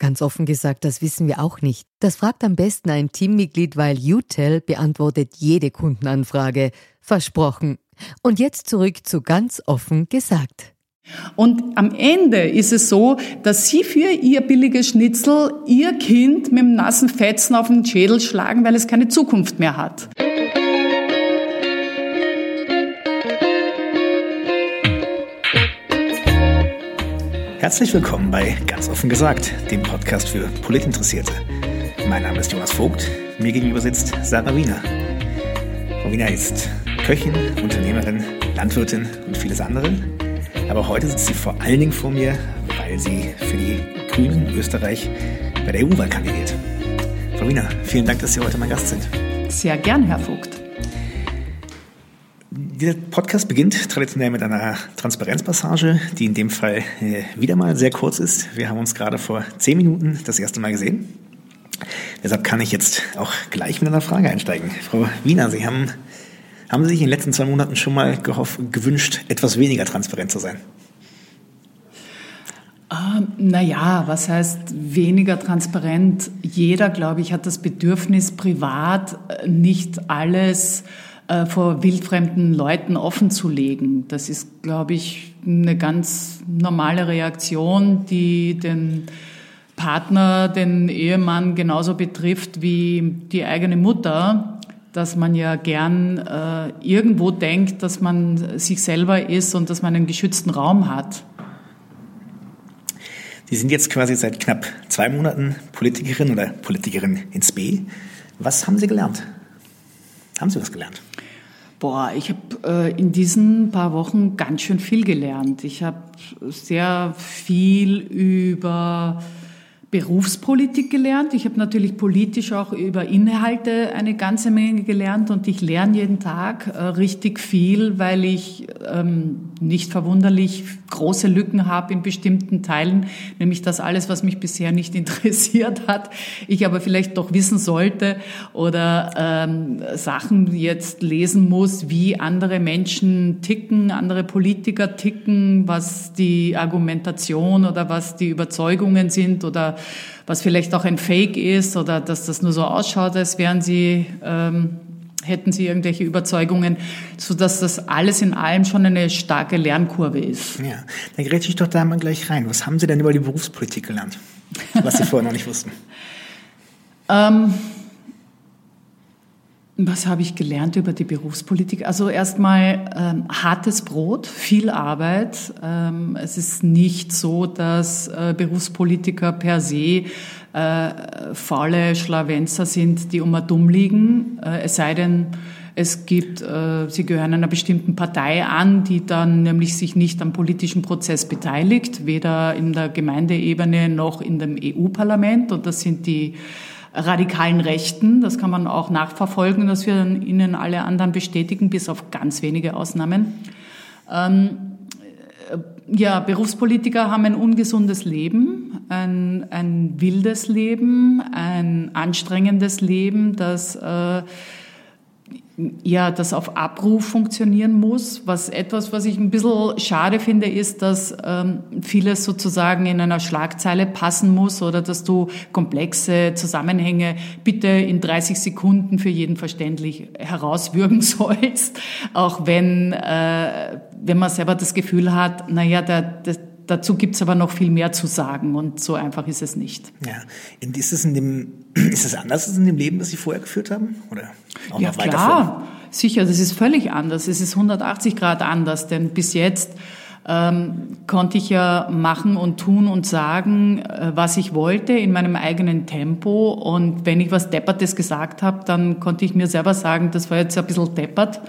Ganz offen gesagt, das wissen wir auch nicht. Das fragt am besten ein Teammitglied, weil UTEL beantwortet jede Kundenanfrage. Versprochen. Und jetzt zurück zu ganz offen gesagt. Und am Ende ist es so, dass Sie für Ihr billiges Schnitzel Ihr Kind mit dem nassen Fetzen auf den Schädel schlagen, weil es keine Zukunft mehr hat. Herzlich willkommen bei Ganz offen gesagt, dem Podcast für Politinteressierte. Mein Name ist Jonas Vogt, mir gegenüber sitzt Sarah Wiener. Frau Wiener ist Köchin, Unternehmerin, Landwirtin und vieles andere. Aber heute sitzt sie vor allen Dingen vor mir, weil sie für die Grünen Österreich bei der EU-Wahl kandidiert. Frau Wiener, vielen Dank, dass Sie heute mein Gast sind. Sehr gern, Herr Vogt. Dieser Podcast beginnt traditionell mit einer Transparenzpassage, die in dem Fall äh, wieder mal sehr kurz ist. Wir haben uns gerade vor zehn Minuten das erste Mal gesehen. Deshalb kann ich jetzt auch gleich mit einer Frage einsteigen. Frau Wiener, Sie haben, haben Sie sich in den letzten zwei Monaten schon mal gewünscht, etwas weniger transparent zu sein? Ähm, naja, was heißt weniger transparent? Jeder, glaube ich, hat das Bedürfnis, privat äh, nicht alles äh, vor wildfremden Leuten offenzulegen. Das ist, glaube ich, eine ganz normale Reaktion, die den Partner, den Ehemann genauso betrifft wie die eigene Mutter, dass man ja gern äh, irgendwo denkt, dass man sich selber ist und dass man einen geschützten Raum hat. Sie sind jetzt quasi seit knapp zwei Monaten Politikerin oder Politikerin ins B. Was haben Sie gelernt? Haben Sie was gelernt? Boah, ich habe äh, in diesen paar Wochen ganz schön viel gelernt. Ich habe sehr viel über Berufspolitik gelernt. Ich habe natürlich politisch auch über Inhalte eine ganze Menge gelernt und ich lerne jeden Tag äh, richtig viel, weil ich ähm, nicht verwunderlich große Lücken habe in bestimmten Teilen, nämlich das alles, was mich bisher nicht interessiert hat, ich aber vielleicht doch wissen sollte oder ähm, Sachen jetzt lesen muss, wie andere Menschen ticken, andere Politiker ticken, was die Argumentation oder was die Überzeugungen sind oder was vielleicht auch ein Fake ist oder dass das nur so ausschaut, als wären sie, ähm, hätten sie irgendwelche Überzeugungen, so dass das alles in allem schon eine starke Lernkurve ist. Ja, dann gerät ich doch da mal gleich rein. Was haben Sie denn über die Berufspolitik gelernt, was Sie vorher noch nicht wussten? Ähm, was habe ich gelernt über die Berufspolitik? Also erstmal ähm, hartes Brot, viel Arbeit. Ähm, es ist nicht so, dass äh, Berufspolitiker per se äh, faule Schlawenzer sind, die immer dumm liegen. Äh, es sei denn, es gibt, äh, sie gehören einer bestimmten Partei an, die dann nämlich sich nicht am politischen Prozess beteiligt, weder in der Gemeindeebene noch in dem EU-Parlament. Und das sind die radikalen Rechten. Das kann man auch nachverfolgen, dass wir Ihnen alle anderen bestätigen, bis auf ganz wenige Ausnahmen. Ähm, äh, ja, Berufspolitiker haben ein ungesundes Leben, ein, ein wildes Leben, ein anstrengendes Leben, das äh, ja, das auf Abruf funktionieren muss. Was etwas, was ich ein bisschen schade finde, ist, dass ähm, vieles sozusagen in einer Schlagzeile passen muss oder dass du komplexe Zusammenhänge bitte in 30 Sekunden für jeden verständlich herauswürgen sollst, auch wenn äh, wenn man selber das Gefühl hat, naja, der, der Dazu gibt's aber noch viel mehr zu sagen und so einfach ist es nicht. Ja, ist es, in dem, ist es anders als in dem Leben, das Sie vorher geführt haben? Oder auch ja, noch klar. Vor? Sicher, das ist völlig anders. Es ist 180 Grad anders, denn bis jetzt äh, ähm, konnte ich ja machen und tun und sagen, äh, was ich wollte in meinem eigenen Tempo. Und wenn ich was Deppertes gesagt habe, dann konnte ich mir selber sagen, das war jetzt ein bisschen deppert.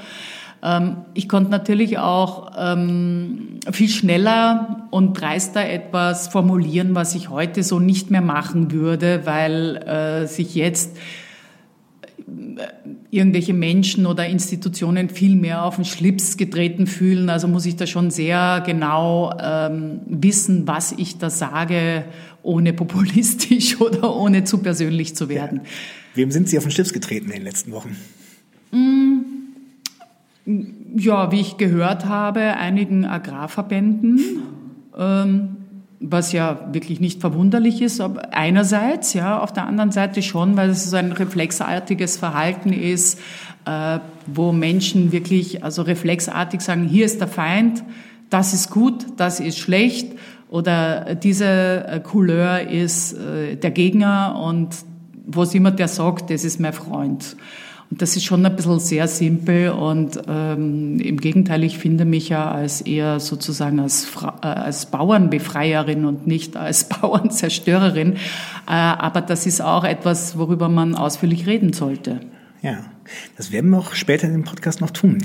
Ähm, ich konnte natürlich auch ähm, viel schneller und dreister etwas formulieren, was ich heute so nicht mehr machen würde, weil äh, sich jetzt irgendwelche Menschen oder Institutionen viel mehr auf den Schlips getreten fühlen. Also muss ich da schon sehr genau ähm, wissen, was ich da sage, ohne populistisch oder ohne zu persönlich zu werden. Ja. Wem sind Sie auf den Schlips getreten in den letzten Wochen? Mm, ja, wie ich gehört habe, einigen Agrarverbänden. Ähm, was ja wirklich nicht verwunderlich ist, aber einerseits, ja, auf der anderen Seite schon, weil es so ein reflexartiges Verhalten ist, äh, wo Menschen wirklich also reflexartig sagen, hier ist der Feind, das ist gut, das ist schlecht oder diese äh, Couleur ist äh, der Gegner und was immer der sagt, das ist mein Freund. Und das ist schon ein bisschen sehr simpel und ähm, im Gegenteil, ich finde mich ja als eher sozusagen als, Fra äh, als Bauernbefreierin und nicht als Bauernzerstörerin. Äh, aber das ist auch etwas, worüber man ausführlich reden sollte. Ja, das werden wir auch später in dem Podcast noch tun.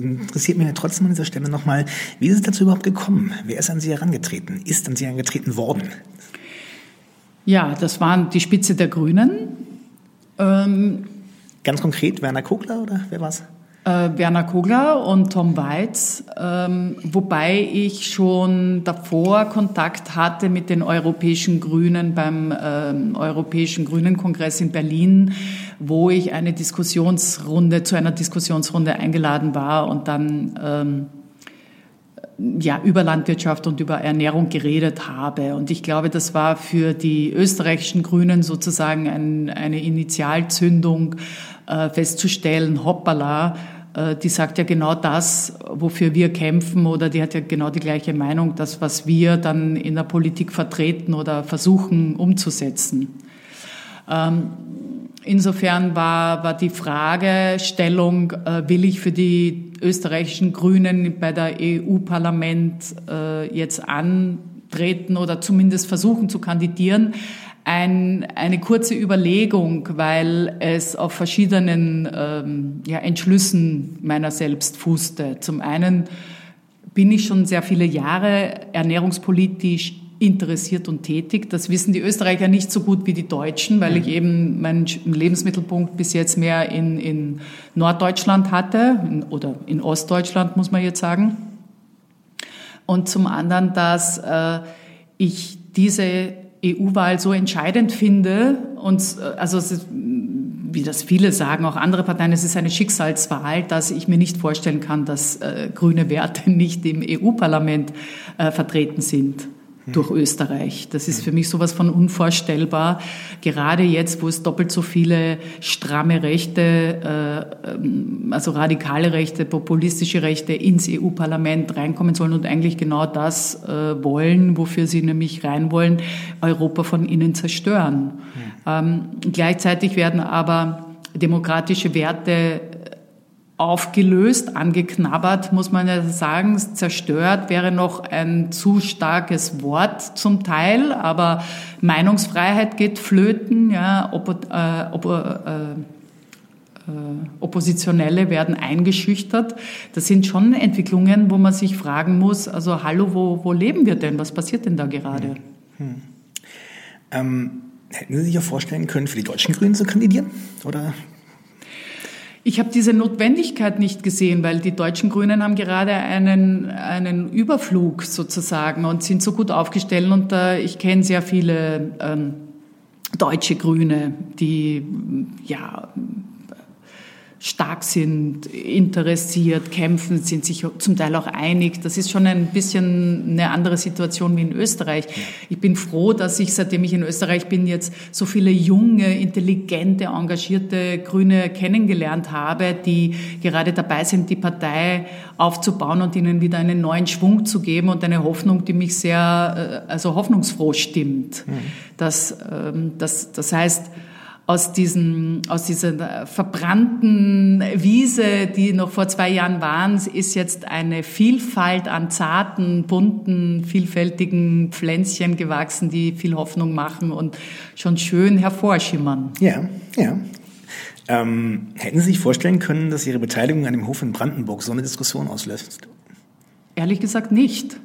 Interessiert mich trotzdem an dieser Stelle nochmal, wie ist es dazu überhaupt gekommen? Wer ist an Sie herangetreten? Ist an Sie herangetreten worden? Ja, das waren die Spitze der Grünen. Ähm, Ganz konkret Werner Kogler oder wer war's? Äh, Werner Kogler und Tom Weitz, ähm, wobei ich schon davor Kontakt hatte mit den europäischen Grünen beim ähm, Europäischen Grünen-Kongress in Berlin, wo ich eine Diskussionsrunde zu einer Diskussionsrunde eingeladen war und dann ähm, ja, über Landwirtschaft und über Ernährung geredet habe. Und ich glaube, das war für die österreichischen Grünen sozusagen ein, eine Initialzündung, äh, festzustellen, hoppala, äh, die sagt ja genau das, wofür wir kämpfen oder die hat ja genau die gleiche Meinung, das, was wir dann in der Politik vertreten oder versuchen umzusetzen. Ähm, insofern war, war die Fragestellung, äh, will ich für die österreichischen Grünen bei der EU-Parlament jetzt antreten oder zumindest versuchen zu kandidieren, ein, eine kurze Überlegung, weil es auf verschiedenen ähm, ja, Entschlüssen meiner selbst fußte. Zum einen bin ich schon sehr viele Jahre ernährungspolitisch interessiert und tätig. Das wissen die Österreicher nicht so gut wie die Deutschen, weil ich eben meinen Lebensmittelpunkt bis jetzt mehr in, in Norddeutschland hatte in, oder in Ostdeutschland, muss man jetzt sagen. Und zum anderen, dass äh, ich diese EU-Wahl so entscheidend finde und äh, also ist, wie das viele sagen, auch andere Parteien, es ist eine Schicksalswahl, dass ich mir nicht vorstellen kann, dass äh, grüne Werte nicht im EU-Parlament äh, vertreten sind durch Österreich. Das ist für mich sowas von unvorstellbar. Gerade jetzt, wo es doppelt so viele stramme Rechte, äh, ähm, also radikale Rechte, populistische Rechte ins EU-Parlament reinkommen sollen und eigentlich genau das äh, wollen, wofür sie nämlich rein wollen, Europa von innen zerstören. Ja. Ähm, gleichzeitig werden aber demokratische Werte aufgelöst, angeknabbert, muss man ja sagen. Zerstört wäre noch ein zu starkes Wort zum Teil, aber Meinungsfreiheit geht flöten, ja, Oppo, äh, Oppo, äh, äh, Oppositionelle werden eingeschüchtert. Das sind schon Entwicklungen, wo man sich fragen muss, also hallo, wo, wo leben wir denn? Was passiert denn da gerade? Hm. Hm. Ähm, hätten Sie sich auch vorstellen können, für die deutschen Grünen zu kandidieren? Oder ich habe diese Notwendigkeit nicht gesehen, weil die deutschen Grünen haben gerade einen, einen Überflug sozusagen und sind so gut aufgestellt. Und äh, ich kenne sehr viele ähm, deutsche Grüne, die ja stark sind, interessiert, kämpfen, sind sich zum Teil auch einig. Das ist schon ein bisschen eine andere Situation wie in Österreich. Ich bin froh, dass ich, seitdem ich in Österreich bin, jetzt so viele junge, intelligente, engagierte Grüne kennengelernt habe, die gerade dabei sind, die Partei aufzubauen und ihnen wieder einen neuen Schwung zu geben und eine Hoffnung, die mich sehr, äh, also hoffnungsfroh stimmt. Mhm. Das, ähm, das, das heißt, aus diesem, aus dieser verbrannten Wiese, die noch vor zwei Jahren waren, ist jetzt eine Vielfalt an zarten, bunten, vielfältigen Pflänzchen gewachsen, die viel Hoffnung machen und schon schön hervorschimmern. Ja, ja. Ähm, hätten Sie sich vorstellen können, dass Ihre Beteiligung an dem Hof in Brandenburg so eine Diskussion auslöst? Ehrlich gesagt nicht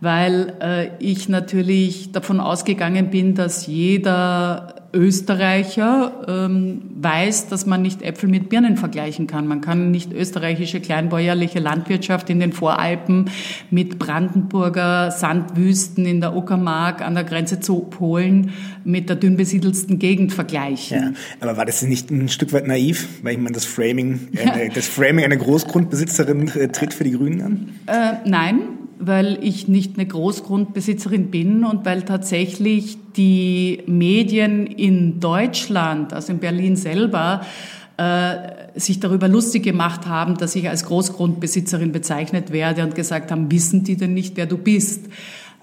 weil äh, ich natürlich davon ausgegangen bin, dass jeder Österreicher ähm, weiß, dass man nicht Äpfel mit Birnen vergleichen kann. Man kann nicht österreichische kleinbäuerliche Landwirtschaft in den Voralpen mit Brandenburger Sandwüsten in der Uckermark an der Grenze zu Polen mit der dünn besiedelsten Gegend vergleichen. Ja, aber war das nicht ein Stück weit naiv, weil ich meine, das Framing, äh, das Framing einer Großgrundbesitzerin äh, tritt für die Grünen an? Äh, nein, weil ich nicht eine Großgrundbesitzerin bin und weil tatsächlich die Medien in Deutschland, also in Berlin selber, äh, sich darüber lustig gemacht haben, dass ich als Großgrundbesitzerin bezeichnet werde und gesagt haben, wissen die denn nicht, wer du bist?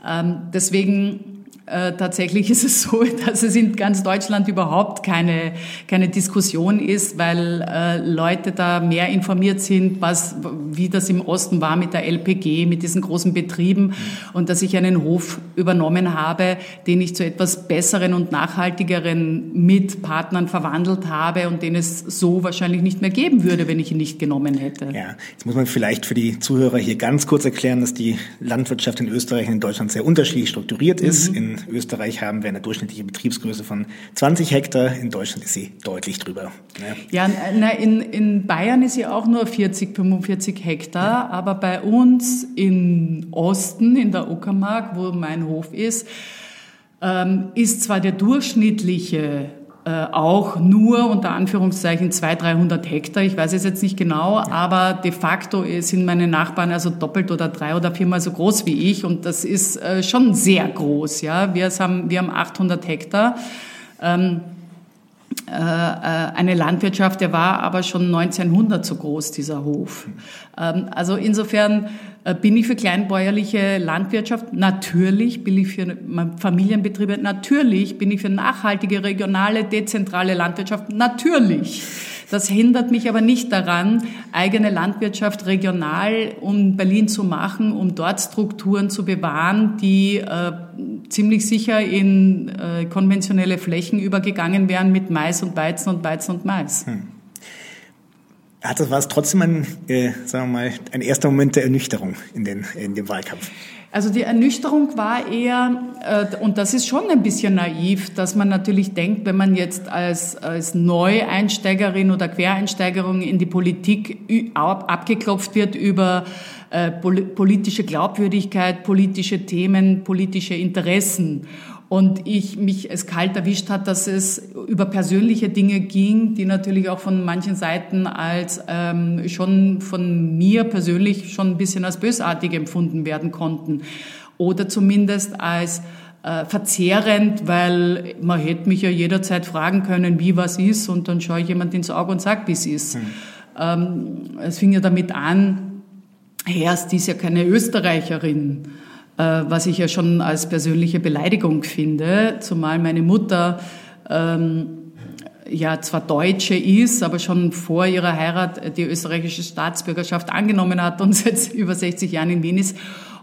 Ähm, deswegen äh, tatsächlich ist es so, dass es in ganz Deutschland überhaupt keine, keine Diskussion ist, weil äh, Leute da mehr informiert sind, was, wie das im Osten war mit der LPG, mit diesen großen Betrieben und dass ich einen Hof übernommen habe, den ich zu etwas besseren und nachhaltigeren Mitpartnern verwandelt habe und den es so wahrscheinlich nicht mehr geben würde, wenn ich ihn nicht genommen hätte. Ja, jetzt muss man vielleicht für die Zuhörer hier ganz kurz erklären, dass die Landwirtschaft in Österreich und in Deutschland sehr unterschiedlich strukturiert ist. Mhm. In Österreich haben wir eine durchschnittliche Betriebsgröße von 20 Hektar. In Deutschland ist sie deutlich drüber. Ne? Ja, na, in, in Bayern ist sie auch nur 40, 45 Hektar. Ja. Aber bei uns im Osten, in der Uckermark, wo mein Hof ist, ähm, ist zwar der durchschnittliche auch nur unter Anführungszeichen 200, 300 Hektar. Ich weiß es jetzt nicht genau, aber de facto sind meine Nachbarn also doppelt oder drei oder viermal so groß wie ich und das ist äh, schon sehr groß. Ja, wir haben wir haben 800 Hektar. Ähm, äh, eine Landwirtschaft, der war aber schon 1900 so groß, dieser Hof. Ähm, also insofern äh, bin ich für kleinbäuerliche Landwirtschaft, natürlich bin ich für Familienbetriebe, natürlich bin ich für nachhaltige, regionale, dezentrale Landwirtschaft, natürlich. Das hindert mich aber nicht daran, eigene Landwirtschaft regional um Berlin zu machen, um dort Strukturen zu bewahren, die äh, ziemlich sicher in äh, konventionelle Flächen übergegangen wären mit Mais und Weizen und Weizen und Mais. Hm. Hat das war es trotzdem ein, äh, sagen wir mal, ein erster Moment der Ernüchterung in, den, in dem Wahlkampf? Also die Ernüchterung war eher, äh, und das ist schon ein bisschen naiv, dass man natürlich denkt, wenn man jetzt als, als Neueinsteigerin oder Quereinsteigerin in die Politik abgeklopft wird über äh, politische Glaubwürdigkeit, politische Themen, politische Interessen und ich mich es kalt erwischt hat, dass es über persönliche Dinge ging, die natürlich auch von manchen Seiten als ähm, schon von mir persönlich schon ein bisschen als bösartig empfunden werden konnten oder zumindest als äh, verzehrend, weil man hätte mich ja jederzeit fragen können, wie was ist und dann schaue ich jemand ins Auge und sage, wie es ist. Mhm. Ähm, es fing ja damit an, Herst ist ja keine Österreicherin. Äh, was ich ja schon als persönliche Beleidigung finde, zumal meine Mutter ähm, ja zwar Deutsche ist, aber schon vor ihrer Heirat die österreichische Staatsbürgerschaft angenommen hat und seit über 60 Jahren in Wien ist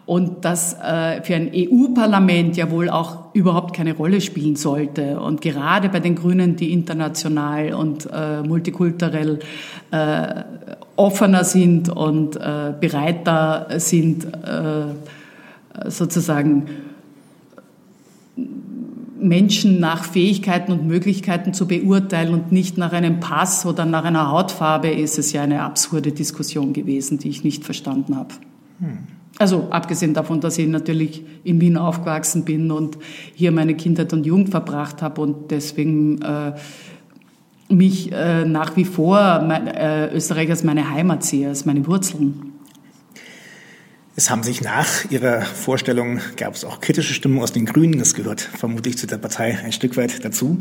und das äh, für ein EU-Parlament ja wohl auch überhaupt keine Rolle spielen sollte. Und gerade bei den Grünen, die international und äh, multikulturell äh, offener sind und äh, bereiter sind, äh, sozusagen Menschen nach Fähigkeiten und Möglichkeiten zu beurteilen und nicht nach einem Pass oder nach einer Hautfarbe, ist es ja eine absurde Diskussion gewesen, die ich nicht verstanden habe. Hm. Also abgesehen davon, dass ich natürlich in Wien aufgewachsen bin und hier meine Kindheit und Jugend verbracht habe und deswegen äh, mich äh, nach wie vor mein, äh, Österreich als meine Heimat sehe, als meine Wurzeln. Es haben sich nach Ihrer Vorstellung, gab es auch kritische Stimmen aus den Grünen, das gehört vermutlich zu der Partei ein Stück weit dazu.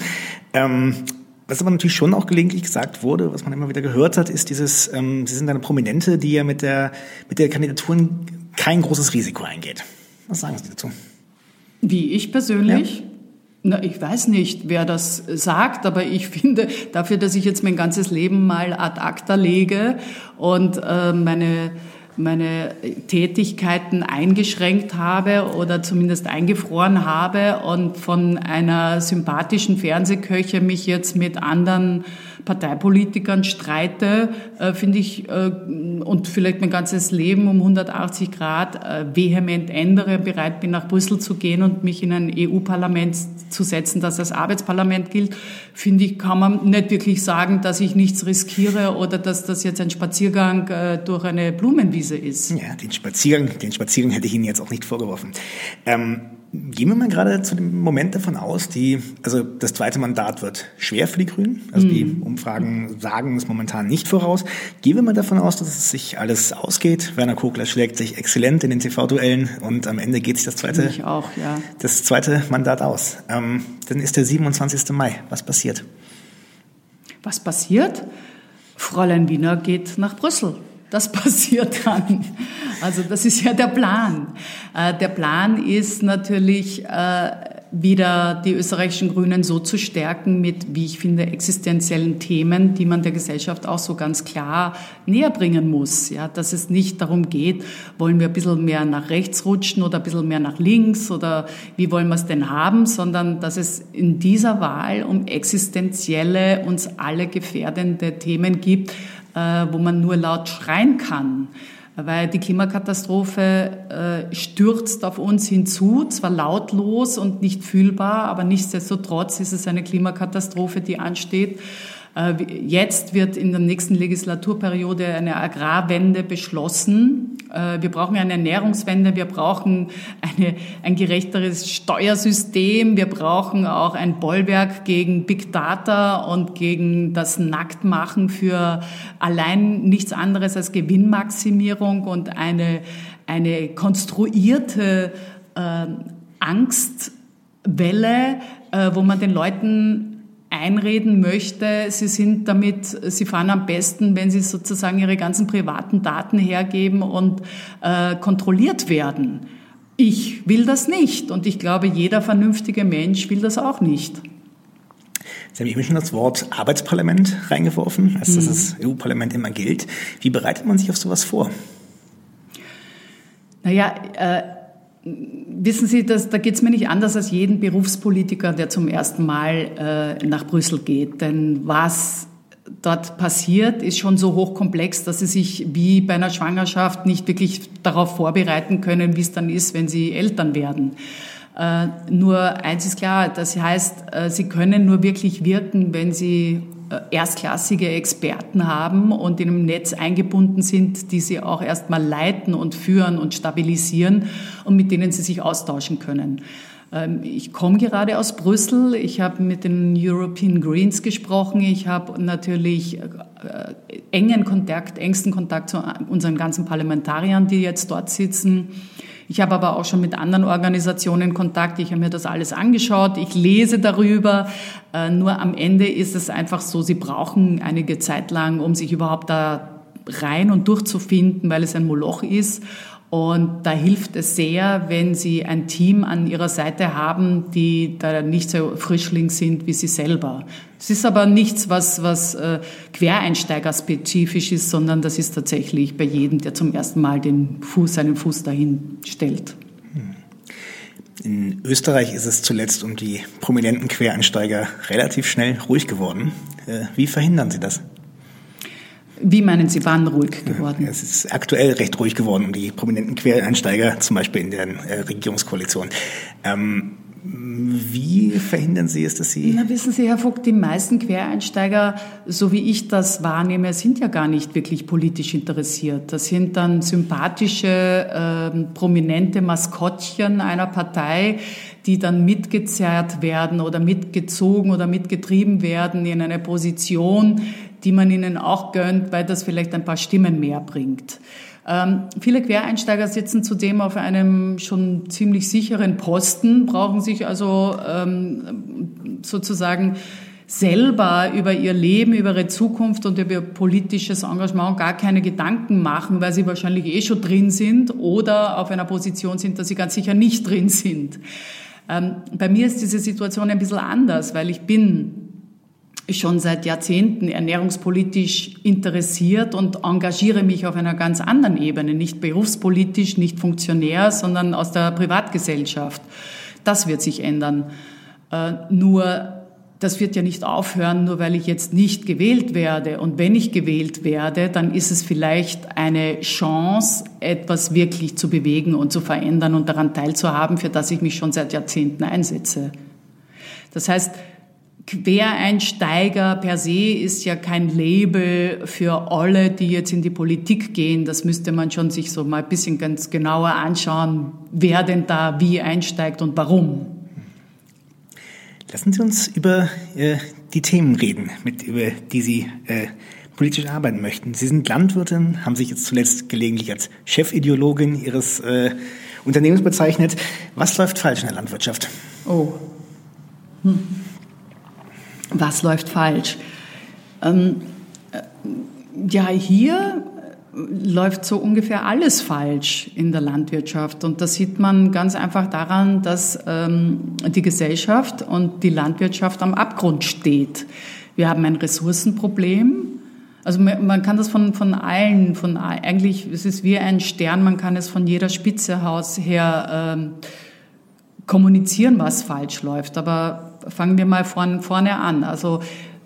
Ähm, was aber natürlich schon auch gelegentlich gesagt wurde, was man immer wieder gehört hat, ist dieses, ähm, Sie sind eine Prominente, die ja mit der, mit der Kandidatur kein großes Risiko eingeht. Was sagen Sie dazu? Wie ich persönlich? Na, ich weiß nicht, wer das sagt, aber ich finde, dafür, dass ich jetzt mein ganzes Leben mal ad acta lege und äh, meine meine Tätigkeiten eingeschränkt habe oder zumindest eingefroren habe und von einer sympathischen Fernsehköche mich jetzt mit anderen Parteipolitikern streite, äh, finde ich, äh, und vielleicht mein ganzes Leben um 180 Grad äh, vehement ändere, bereit bin, nach Brüssel zu gehen und mich in ein EU-Parlament zu setzen, das als Arbeitsparlament gilt, finde ich, kann man nicht wirklich sagen, dass ich nichts riskiere oder dass das jetzt ein Spaziergang äh, durch eine Blumenwiese ist. Ja, den Spaziergang, den Spaziergang hätte ich Ihnen jetzt auch nicht vorgeworfen. Ähm Gehen wir mal gerade zu dem Moment davon aus, die, also das zweite Mandat wird schwer für die Grünen. Also die mhm. Umfragen sagen es momentan nicht voraus. Gehen wir mal davon aus, dass es sich alles ausgeht. Werner Kogler schlägt sich exzellent in den TV-Duellen und am Ende geht sich das zweite, auch, ja. das zweite Mandat aus. Ähm, dann ist der 27. Mai. Was passiert? Was passiert? Fräulein Wiener geht nach Brüssel. Das passiert dann. Also das ist ja der Plan. Äh, der Plan ist natürlich äh, wieder die österreichischen Grünen so zu stärken mit, wie ich finde, existenziellen Themen, die man der Gesellschaft auch so ganz klar näher bringen muss. Ja, dass es nicht darum geht, wollen wir ein bisschen mehr nach rechts rutschen oder ein bisschen mehr nach links oder wie wollen wir es denn haben, sondern dass es in dieser Wahl um existenzielle, uns alle gefährdende Themen gibt, wo man nur laut schreien kann. Weil die Klimakatastrophe äh, stürzt auf uns hinzu, zwar lautlos und nicht fühlbar, aber nichtsdestotrotz ist es eine Klimakatastrophe, die ansteht. Äh, jetzt wird in der nächsten Legislaturperiode eine Agrarwende beschlossen. Äh, wir brauchen eine Ernährungswende, wir brauchen eine, ein gerechteres Steuersystem, wir brauchen auch ein Bollwerk gegen Big Data und gegen das Nacktmachen für allein nichts anderes als Gewinnmaximierung und eine, eine konstruierte äh, Angstwelle, äh, wo man den Leuten einreden möchte, sie sind damit, sie fahren am besten, wenn sie sozusagen ihre ganzen privaten Daten hergeben und äh, kontrolliert werden. Ich will das nicht und ich glaube, jeder vernünftige Mensch will das auch nicht. Sie haben eben schon das Wort Arbeitsparlament reingeworfen, als mhm. das EU-Parlament immer gilt. Wie bereitet man sich auf sowas vor? Naja, äh, Wissen Sie, dass, da geht es mir nicht anders als jeden Berufspolitiker, der zum ersten Mal äh, nach Brüssel geht. Denn was dort passiert, ist schon so hochkomplex, dass Sie sich wie bei einer Schwangerschaft nicht wirklich darauf vorbereiten können, wie es dann ist, wenn Sie Eltern werden. Äh, nur eins ist klar, das heißt, äh, Sie können nur wirklich wirken, wenn Sie erstklassige Experten haben und in einem Netz eingebunden sind, die sie auch erstmal leiten und führen und stabilisieren und mit denen sie sich austauschen können. Ähm, ich komme gerade aus Brüssel. Ich habe mit den European Greens gesprochen. Ich habe natürlich äh, engen Kontakt, engsten Kontakt zu unseren ganzen Parlamentariern, die jetzt dort sitzen. Ich habe aber auch schon mit anderen Organisationen Kontakt. Ich habe mir das alles angeschaut. Ich lese darüber. Äh, nur am Ende ist es einfach so, sie brauchen einige Zeit lang, um sich überhaupt da rein und durchzufinden, weil es ein Moloch ist. Und da hilft es sehr, wenn Sie ein Team an Ihrer Seite haben, die da nicht so Frischling sind wie Sie selber. Es ist aber nichts, was, was äh, Quereinsteigerspezifisch ist, sondern das ist tatsächlich bei jedem, der zum ersten Mal den Fuß, seinen Fuß dahin stellt. Hm. In Österreich ist es zuletzt um die prominenten Quereinsteiger relativ schnell ruhig geworden. Äh, wie verhindern Sie das? Wie meinen Sie, wann ruhig geworden? Es ist aktuell recht ruhig geworden um die prominenten Quereinsteiger, zum Beispiel in der äh, Regierungskoalition. Ähm, wie verhindern Sie es, dass Sie... Na, wissen Sie, Herr Vogt, die meisten Quereinsteiger, so wie ich das wahrnehme, sind ja gar nicht wirklich politisch interessiert. Das sind dann sympathische, äh, prominente Maskottchen einer Partei, die dann mitgezerrt werden oder mitgezogen oder mitgetrieben werden in eine Position, die man ihnen auch gönnt, weil das vielleicht ein paar Stimmen mehr bringt. Ähm, viele Quereinsteiger sitzen zudem auf einem schon ziemlich sicheren Posten, brauchen sich also ähm, sozusagen selber über ihr Leben, über ihre Zukunft und über ihr politisches Engagement gar keine Gedanken machen, weil sie wahrscheinlich eh schon drin sind oder auf einer Position sind, dass sie ganz sicher nicht drin sind. Ähm, bei mir ist diese Situation ein bisschen anders, weil ich bin schon seit Jahrzehnten ernährungspolitisch interessiert und engagiere mich auf einer ganz anderen Ebene, nicht berufspolitisch, nicht funktionär, sondern aus der Privatgesellschaft. Das wird sich ändern. Äh, nur das wird ja nicht aufhören, nur weil ich jetzt nicht gewählt werde. Und wenn ich gewählt werde, dann ist es vielleicht eine Chance, etwas wirklich zu bewegen und zu verändern und daran teilzuhaben, für das ich mich schon seit Jahrzehnten einsetze. Das heißt, Quereinsteiger per se ist ja kein Label für alle, die jetzt in die Politik gehen. Das müsste man schon sich so mal ein bisschen ganz genauer anschauen, wer denn da wie einsteigt und warum. Lassen Sie uns über äh, die Themen reden, mit, über die Sie äh, politisch arbeiten möchten. Sie sind Landwirtin, haben sich jetzt zuletzt gelegentlich als Chefideologin Ihres äh, Unternehmens bezeichnet. Was läuft falsch in der Landwirtschaft? Oh. Hm. Was läuft falsch? Ähm, äh, ja, hier läuft so ungefähr alles falsch in der Landwirtschaft. Und das sieht man ganz einfach daran, dass ähm, die Gesellschaft und die Landwirtschaft am Abgrund steht. Wir haben ein Ressourcenproblem. Also man kann das von, von allen, von eigentlich, es ist wie ein Stern, man kann es von jeder Spitze aus her ähm, kommunizieren, was falsch läuft. Aber fangen wir mal vorne, vorne an. Also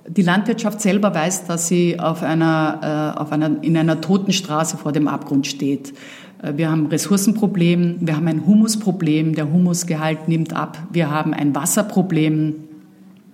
die Landwirtschaft selber weiß, dass sie auf einer, äh, auf einer, in einer toten Straße vor dem Abgrund steht. Äh, wir haben Ressourcenproblem, wir haben ein Humusproblem, der Humusgehalt nimmt ab, wir haben ein Wasserproblem,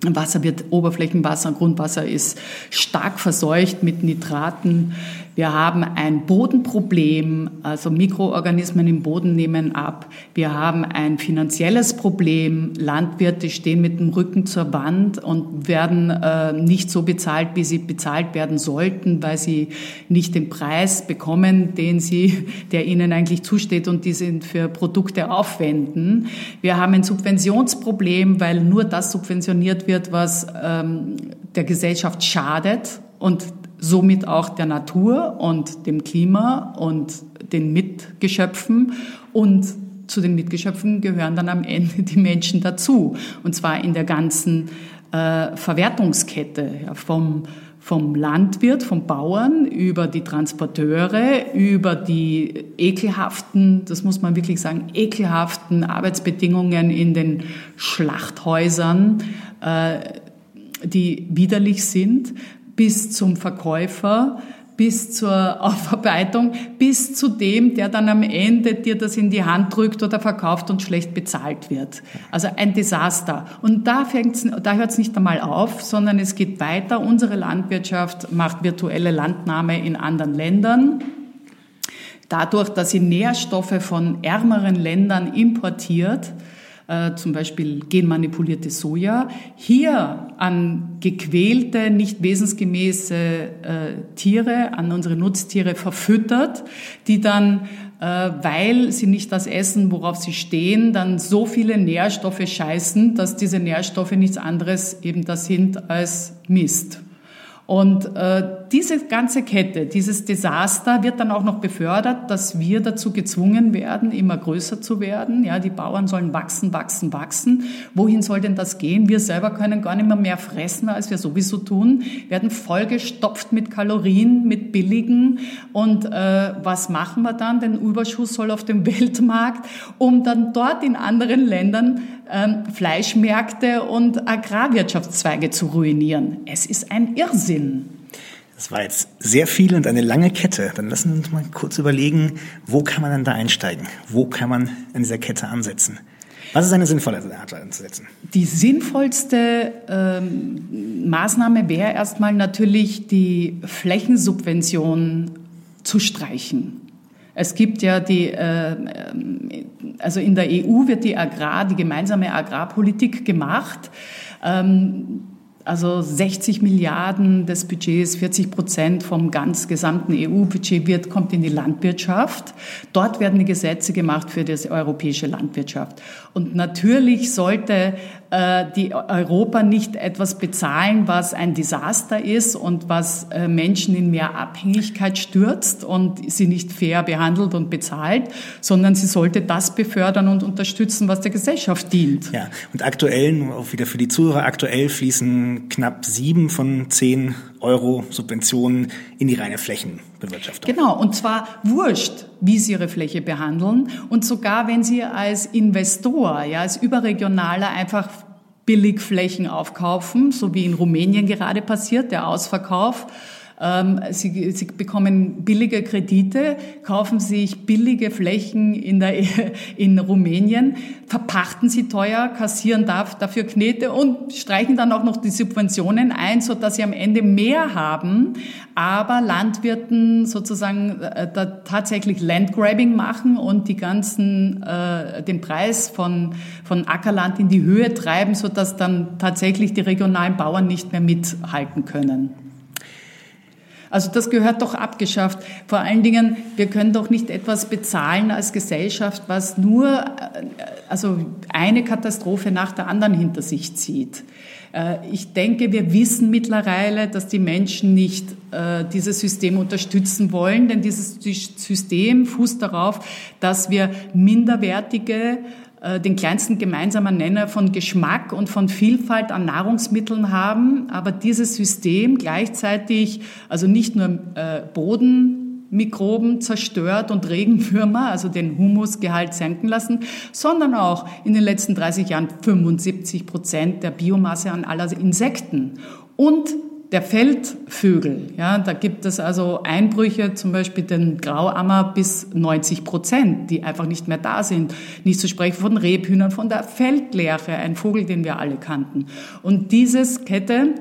Wasser wird Oberflächenwasser, Grundwasser ist stark verseucht mit Nitraten. Wir haben ein Bodenproblem, also Mikroorganismen im Boden nehmen ab. Wir haben ein finanzielles Problem. Landwirte stehen mit dem Rücken zur Wand und werden äh, nicht so bezahlt, wie sie bezahlt werden sollten, weil sie nicht den Preis bekommen, den sie, der ihnen eigentlich zusteht und die sie für Produkte aufwenden. Wir haben ein Subventionsproblem, weil nur das subventioniert wird, was ähm, der Gesellschaft schadet und somit auch der Natur und dem Klima und den Mitgeschöpfen und zu den Mitgeschöpfen gehören dann am Ende die Menschen dazu. Und zwar in der ganzen äh, Verwertungskette, ja, vom, vom Landwirt, vom Bauern über die Transporteure, über die ekelhaften, das muss man wirklich sagen, ekelhaften Arbeitsbedingungen in den Schlachthäusern, äh, die widerlich sind, bis zum Verkäufer, bis zur Aufarbeitung, bis zu dem, der dann am Ende dir das in die Hand drückt oder verkauft und schlecht bezahlt wird. Also ein Desaster. Und da, fängt's, da hört es nicht einmal auf, sondern es geht weiter. Unsere Landwirtschaft macht virtuelle Landnahme in anderen Ländern. Dadurch, dass sie Nährstoffe von ärmeren Ländern importiert, äh, zum Beispiel genmanipulierte Soja, hier an gequälte, nicht wesensgemäße äh, Tiere, an unsere Nutztiere verfüttert, die dann, äh, weil sie nicht das essen, worauf sie stehen, dann so viele Nährstoffe scheißen, dass diese Nährstoffe nichts anderes eben das sind als Mist. Und äh, diese ganze Kette, dieses Desaster wird dann auch noch befördert, dass wir dazu gezwungen werden, immer größer zu werden. Ja, die Bauern sollen wachsen, wachsen, wachsen. Wohin soll denn das gehen? Wir selber können gar nicht mehr mehr fressen, als wir sowieso tun, werden vollgestopft mit Kalorien, mit billigen. Und äh, was machen wir dann? Den Überschuss soll auf dem Weltmarkt, um dann dort in anderen Ländern ähm, Fleischmärkte und Agrarwirtschaftszweige zu ruinieren. Es ist ein Irrsinn. Das war jetzt sehr viel und eine lange Kette. Dann lassen wir uns mal kurz überlegen, wo kann man dann da einsteigen? Wo kann man in dieser Kette ansetzen? Was ist eine sinnvolle Art anzusetzen? Die sinnvollste ähm, Maßnahme wäre erstmal natürlich die Flächensubvention zu streichen. Es gibt ja die, äh, also in der EU wird die Agrar, die gemeinsame Agrarpolitik gemacht. Ähm, also 60 Milliarden des Budgets, 40 Prozent vom ganz gesamten EU-Budget wird, kommt in die Landwirtschaft. Dort werden die Gesetze gemacht für die europäische Landwirtschaft. Und natürlich sollte die Europa nicht etwas bezahlen, was ein Desaster ist und was äh, Menschen in mehr Abhängigkeit stürzt und sie nicht fair behandelt und bezahlt, sondern sie sollte das befördern und unterstützen, was der Gesellschaft dient. Ja, und aktuell, nur auch wieder für die Zuhörer, aktuell fließen knapp sieben von zehn Euro Subventionen in die reine Flächenbewirtschaftung. Genau, und zwar wurscht, wie Sie Ihre Fläche behandeln und sogar wenn Sie als Investor, ja, als Überregionaler einfach billig Flächen aufkaufen, so wie in Rumänien gerade passiert, der Ausverkauf, sie, sie bekommen billige Kredite, kaufen sich billige Flächen in, der, in Rumänien, verpachten sie teuer, kassieren dafür Knete und streichen dann auch noch die Subventionen ein, so dass sie am Ende mehr haben, aber Landwirten sozusagen äh, da tatsächlich Landgrabbing machen und die ganzen äh, den Preis von von Ackerland in die Höhe treiben, so dass dann tatsächlich die regionalen Bauern nicht mehr mithalten können. Also das gehört doch abgeschafft. Vor allen Dingen, wir können doch nicht etwas bezahlen als Gesellschaft, was nur äh, also eine Katastrophe nach der anderen hinter sich zieht. Äh, ich denke, wir wissen mittlerweile, dass die Menschen nicht äh, dieses System unterstützen wollen, denn dieses System fußt darauf, dass wir minderwertige den kleinsten gemeinsamen Nenner von Geschmack und von Vielfalt an Nahrungsmitteln haben, aber dieses System gleichzeitig also nicht nur äh, Bodenmikroben zerstört und Regenwürmer, also den Humusgehalt senken lassen, sondern auch in den letzten 30 Jahren 75 Prozent der Biomasse an aller Insekten. Und der Feldvögel, ja, da gibt es also Einbrüche, zum Beispiel den Grauammer bis 90 Prozent, die einfach nicht mehr da sind. Nicht zu sprechen von Rebhühnern, von der Feldlerche, ein Vogel, den wir alle kannten. Und dieses Kette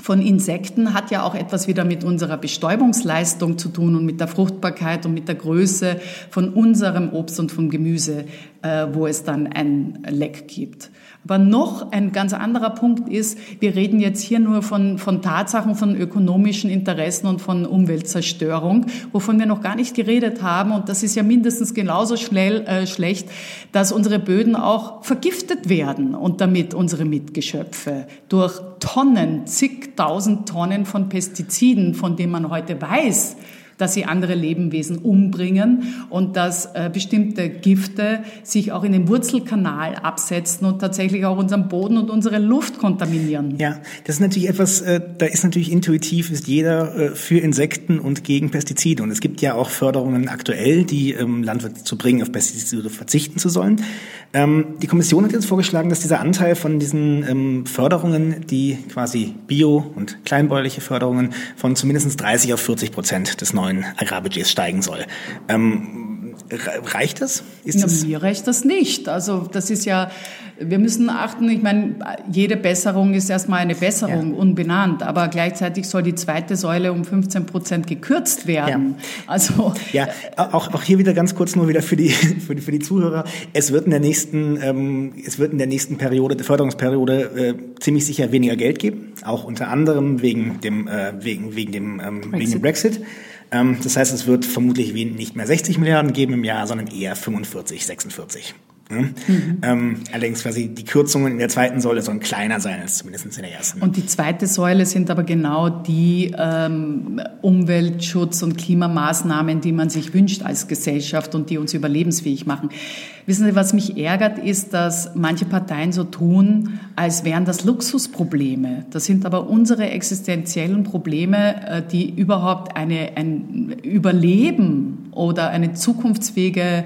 von Insekten hat ja auch etwas wieder mit unserer Bestäubungsleistung zu tun und mit der Fruchtbarkeit und mit der Größe von unserem Obst und vom Gemüse, äh, wo es dann ein Leck gibt. Aber noch ein ganz anderer Punkt ist, wir reden jetzt hier nur von, von Tatsachen, von ökonomischen Interessen und von Umweltzerstörung, wovon wir noch gar nicht geredet haben. Und das ist ja mindestens genauso schnell, äh, schlecht, dass unsere Böden auch vergiftet werden und damit unsere Mitgeschöpfe durch Tonnen, zigtausend Tonnen von Pestiziden, von denen man heute weiß, dass sie andere Lebewesen umbringen und dass äh, bestimmte Gifte sich auch in den Wurzelkanal absetzen und tatsächlich auch unseren Boden und unsere Luft kontaminieren. Ja, das ist natürlich etwas, äh, da ist natürlich intuitiv, ist jeder äh, für Insekten und gegen Pestizide. Und es gibt ja auch Förderungen aktuell, die ähm, Landwirte zu bringen, auf Pestizide verzichten zu sollen. Ähm, die Kommission hat jetzt vorgeschlagen, dass dieser Anteil von diesen ähm, Förderungen, die quasi Bio- und kleinbäuerliche Förderungen, von zumindest 30 auf 40 Prozent des neuen Agrarbudgets steigen soll. Ähm, reicht das? Ist ja, das? Mir reicht das nicht. Also das ist ja wir müssen achten, ich meine, jede Besserung ist erstmal eine Besserung, ja. unbenannt, aber gleichzeitig soll die zweite Säule um 15 Prozent gekürzt werden. Ja. Also ja, auch, auch hier wieder ganz kurz nur wieder für die, für die, für die Zuhörer. Es wird in der nächsten, ähm, es wird in der nächsten Periode, der Förderungsperiode, äh, ziemlich sicher weniger Geld geben, auch unter anderem wegen dem, äh, wegen, wegen dem, ähm, Brexit. wegen dem Brexit. Ähm, das heißt, es wird vermutlich nicht mehr 60 Milliarden geben im Jahr, sondern eher 45, 46. Mhm. Ähm, allerdings quasi die Kürzungen in der zweiten Säule sollen kleiner sein als zumindest in der ersten. Und die zweite Säule sind aber genau die ähm, Umweltschutz- und Klimamaßnahmen, die man sich wünscht als Gesellschaft und die uns überlebensfähig machen. Wissen Sie, was mich ärgert, ist, dass manche Parteien so tun, als wären das Luxusprobleme. Das sind aber unsere existenziellen Probleme, äh, die überhaupt eine, ein Überleben oder eine zukunftsfähige äh,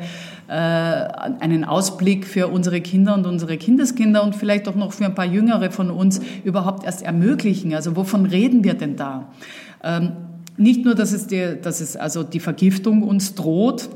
einen Ausblick für unsere Kinder und unsere Kindeskinder und vielleicht auch noch für ein paar Jüngere von uns überhaupt erst ermöglichen. Also wovon reden wir denn da? Ähm, nicht nur, dass es, die, dass es also die Vergiftung uns droht,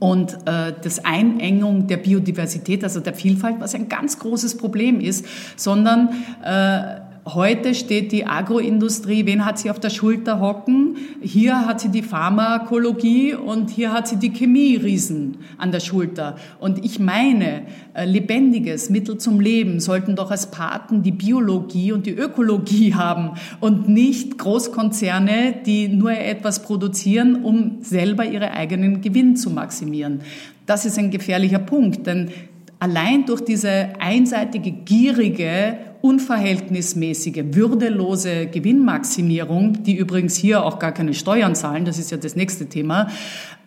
und äh, das Einengung der Biodiversität, also der Vielfalt, was ein ganz großes Problem ist, sondern äh, Heute steht die Agroindustrie, wen hat sie auf der Schulter hocken? Hier hat sie die Pharmakologie und hier hat sie die Chemieriesen an der Schulter. Und ich meine, äh, lebendiges Mittel zum Leben sollten doch als Paten die Biologie und die Ökologie haben und nicht Großkonzerne, die nur etwas produzieren, um selber ihre eigenen Gewinn zu maximieren. Das ist ein gefährlicher Punkt, denn allein durch diese einseitige, gierige unverhältnismäßige, würdelose Gewinnmaximierung, die übrigens hier auch gar keine Steuern zahlen, das ist ja das nächste Thema,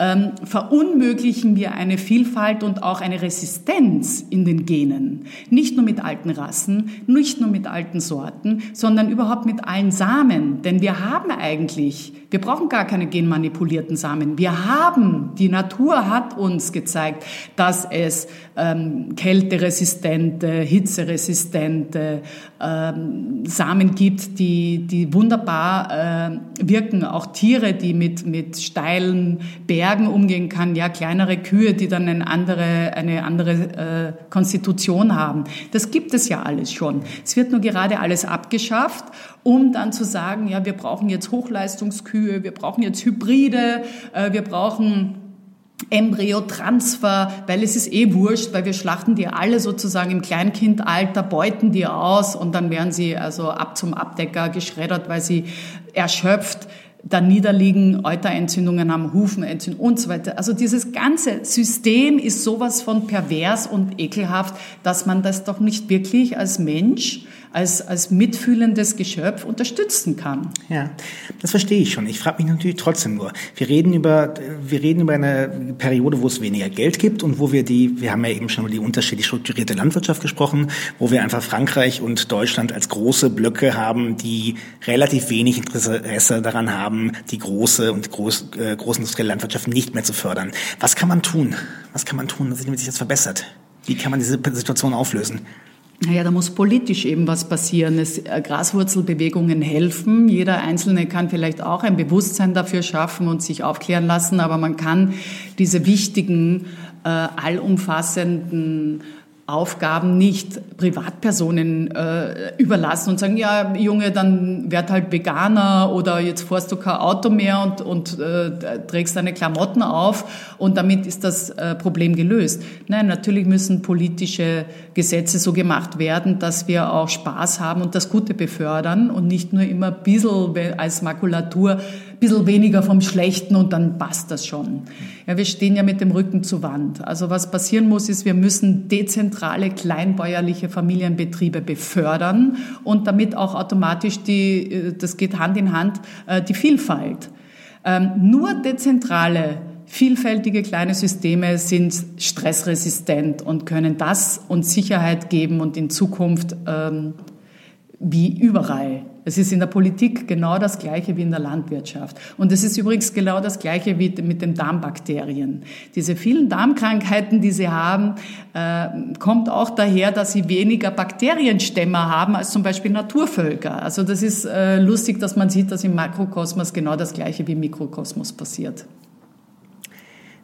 ähm, verunmöglichen wir eine Vielfalt und auch eine Resistenz in den Genen. Nicht nur mit alten Rassen, nicht nur mit alten Sorten, sondern überhaupt mit allen Samen. Denn wir haben eigentlich, wir brauchen gar keine genmanipulierten Samen. Wir haben, die Natur hat uns gezeigt, dass es ähm, kälteresistente, hitzeresistente ähm, Samen gibt, die, die wunderbar äh, wirken. Auch Tiere, die mit, mit steilen Bergen umgehen kann, ja, kleinere Kühe, die dann eine andere, eine andere äh, Konstitution haben. Das gibt es ja alles schon. Es wird nur gerade alles abgeschafft, um dann zu sagen, ja, wir brauchen jetzt Hochleistungskühe, wir brauchen jetzt Hybride, äh, wir brauchen Embryotransfer, weil es ist eh wurscht, weil wir schlachten die alle sozusagen im Kleinkindalter, beuten die aus und dann werden sie also ab zum Abdecker geschreddert, weil sie erschöpft dann niederliegen, Euterentzündungen haben, Hufenentzündungen und so weiter. Also dieses ganze System ist sowas von pervers und ekelhaft, dass man das doch nicht wirklich als Mensch als, als mitfühlendes Geschöpf unterstützen kann. Ja, das verstehe ich schon. Ich frage mich natürlich trotzdem nur. Wir reden über, wir reden über eine Periode, wo es weniger Geld gibt und wo wir die, wir haben ja eben schon über die unterschiedlich strukturierte Landwirtschaft gesprochen, wo wir einfach Frankreich und Deutschland als große Blöcke haben, die relativ wenig Interesse daran haben, die große und groß, äh, großindustrielle Landwirtschaft nicht mehr zu fördern. Was kann man tun? Was kann man tun, damit sich das verbessert? Wie kann man diese Situation auflösen? Naja, da muss politisch eben was passieren. Es, äh, Graswurzelbewegungen helfen. Jeder Einzelne kann vielleicht auch ein Bewusstsein dafür schaffen und sich aufklären lassen, aber man kann diese wichtigen, äh, allumfassenden Aufgaben nicht Privatpersonen äh, überlassen und sagen, ja, Junge, dann werd halt Veganer oder jetzt fährst du kein Auto mehr und, und äh, trägst deine Klamotten auf und damit ist das äh, Problem gelöst. Nein, natürlich müssen politische Gesetze so gemacht werden, dass wir auch Spaß haben und das Gute befördern und nicht nur immer ein bisschen als Makulatur bisschen weniger vom Schlechten und dann passt das schon. Ja, wir stehen ja mit dem Rücken zur Wand. Also was passieren muss, ist, wir müssen dezentrale kleinbäuerliche Familienbetriebe befördern und damit auch automatisch die, äh, das geht Hand in Hand, äh, die Vielfalt. Ähm, nur dezentrale Vielfältige kleine Systeme sind stressresistent und können das uns Sicherheit geben und in Zukunft ähm, wie überall. Es ist in der Politik genau das Gleiche wie in der Landwirtschaft. Und es ist übrigens genau das Gleiche wie mit den Darmbakterien. Diese vielen Darmkrankheiten, die sie haben, äh, kommt auch daher, dass sie weniger Bakterienstämme haben als zum Beispiel Naturvölker. Also das ist äh, lustig, dass man sieht, dass im Makrokosmos genau das Gleiche wie im Mikrokosmos passiert.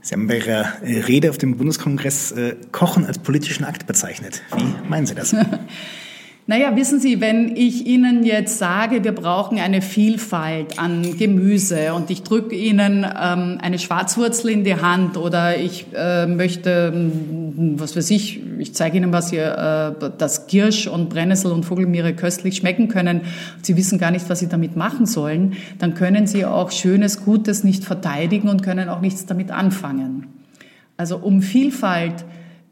Sie haben bei Ihrer äh, Rede auf dem Bundeskongress äh, Kochen als politischen Akt bezeichnet. Wie meinen Sie das? Naja, wissen Sie, wenn ich Ihnen jetzt sage, wir brauchen eine Vielfalt an Gemüse und ich drücke Ihnen ähm, eine Schwarzwurzel in die Hand oder ich äh, möchte, hm, was weiß ich, ich zeige Ihnen, was hier, äh, dass Kirsch und Brennnessel und Vogelmiere köstlich schmecken können, Sie wissen gar nicht, was Sie damit machen sollen, dann können Sie auch Schönes, Gutes nicht verteidigen und können auch nichts damit anfangen. Also um Vielfalt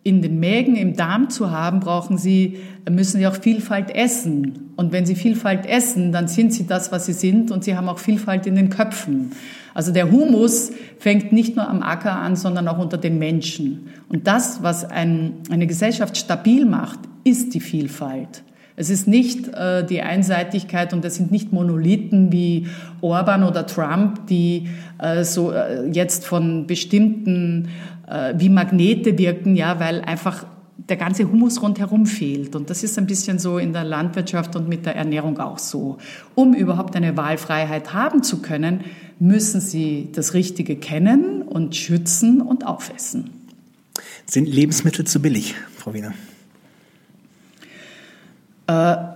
in den Mägen, im Darm zu haben, brauchen sie, müssen sie auch Vielfalt essen. Und wenn sie Vielfalt essen, dann sind sie das, was sie sind und sie haben auch Vielfalt in den Köpfen. Also der Humus fängt nicht nur am Acker an, sondern auch unter den Menschen. Und das, was ein, eine Gesellschaft stabil macht, ist die Vielfalt. Es ist nicht äh, die Einseitigkeit und es sind nicht Monolithen wie Orban oder Trump, die äh, so äh, jetzt von bestimmten äh, wie Magnete wirken, ja, weil einfach der ganze Humus rundherum fehlt. Und das ist ein bisschen so in der Landwirtschaft und mit der Ernährung auch so. Um überhaupt eine Wahlfreiheit haben zu können, müssen Sie das Richtige kennen und schützen und aufessen. Sind Lebensmittel zu billig, Frau Wiener? Äh,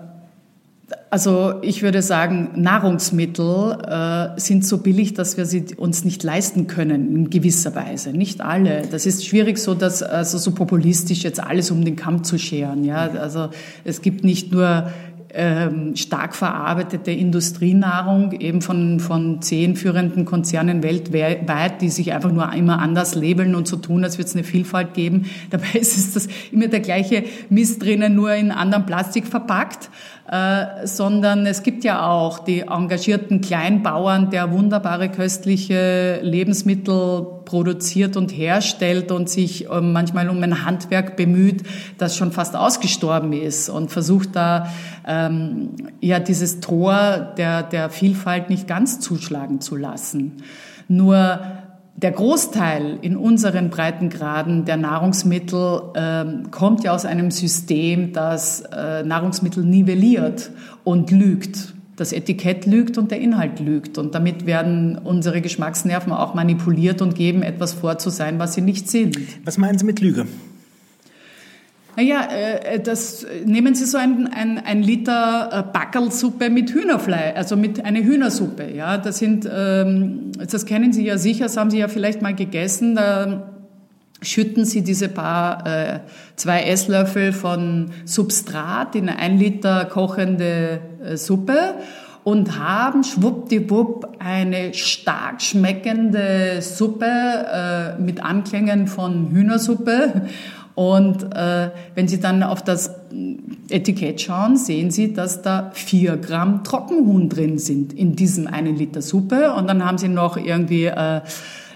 also ich würde sagen, Nahrungsmittel äh, sind so billig, dass wir sie uns nicht leisten können in gewisser Weise. Nicht alle. Das ist schwierig, so dass also so populistisch jetzt alles um den Kamm zu scheren. Ja, also es gibt nicht nur ähm, stark verarbeitete Industrienahrung eben von, von zehn führenden Konzernen weltweit, die sich einfach nur immer anders labeln und so tun, als würde es eine Vielfalt geben. Dabei ist es das immer der gleiche Mist drinnen, nur in anderem Plastik verpackt. Äh, sondern es gibt ja auch die engagierten Kleinbauern, der wunderbare köstliche Lebensmittel produziert und herstellt und sich äh, manchmal um ein Handwerk bemüht, das schon fast ausgestorben ist und versucht da ähm, ja dieses Tor der, der Vielfalt nicht ganz zuschlagen zu lassen. Nur der Großteil in unseren Breitengraden der Nahrungsmittel äh, kommt ja aus einem System, das äh, Nahrungsmittel nivelliert und lügt. Das Etikett lügt und der Inhalt lügt. Und damit werden unsere Geschmacksnerven auch manipuliert und geben etwas vor zu sein, was sie nicht sind. Was meinen Sie mit Lüge? Naja, äh, äh, das, nehmen Sie so ein, ein, ein Liter äh, Backelsuppe mit Hühnerfleisch, also mit einer Hühnersuppe. Ja, das sind, ähm, das kennen Sie ja sicher, das haben Sie ja vielleicht mal gegessen. Da schütten Sie diese paar, äh, zwei Esslöffel von Substrat in ein Liter kochende äh, Suppe und haben schwuppdiwupp eine stark schmeckende Suppe äh, mit Anklängen von Hühnersuppe und äh, wenn Sie dann auf das Etikett schauen, sehen Sie, dass da vier Gramm Trockenhuhn drin sind in diesem einen Liter Suppe. Und dann haben Sie noch irgendwie äh,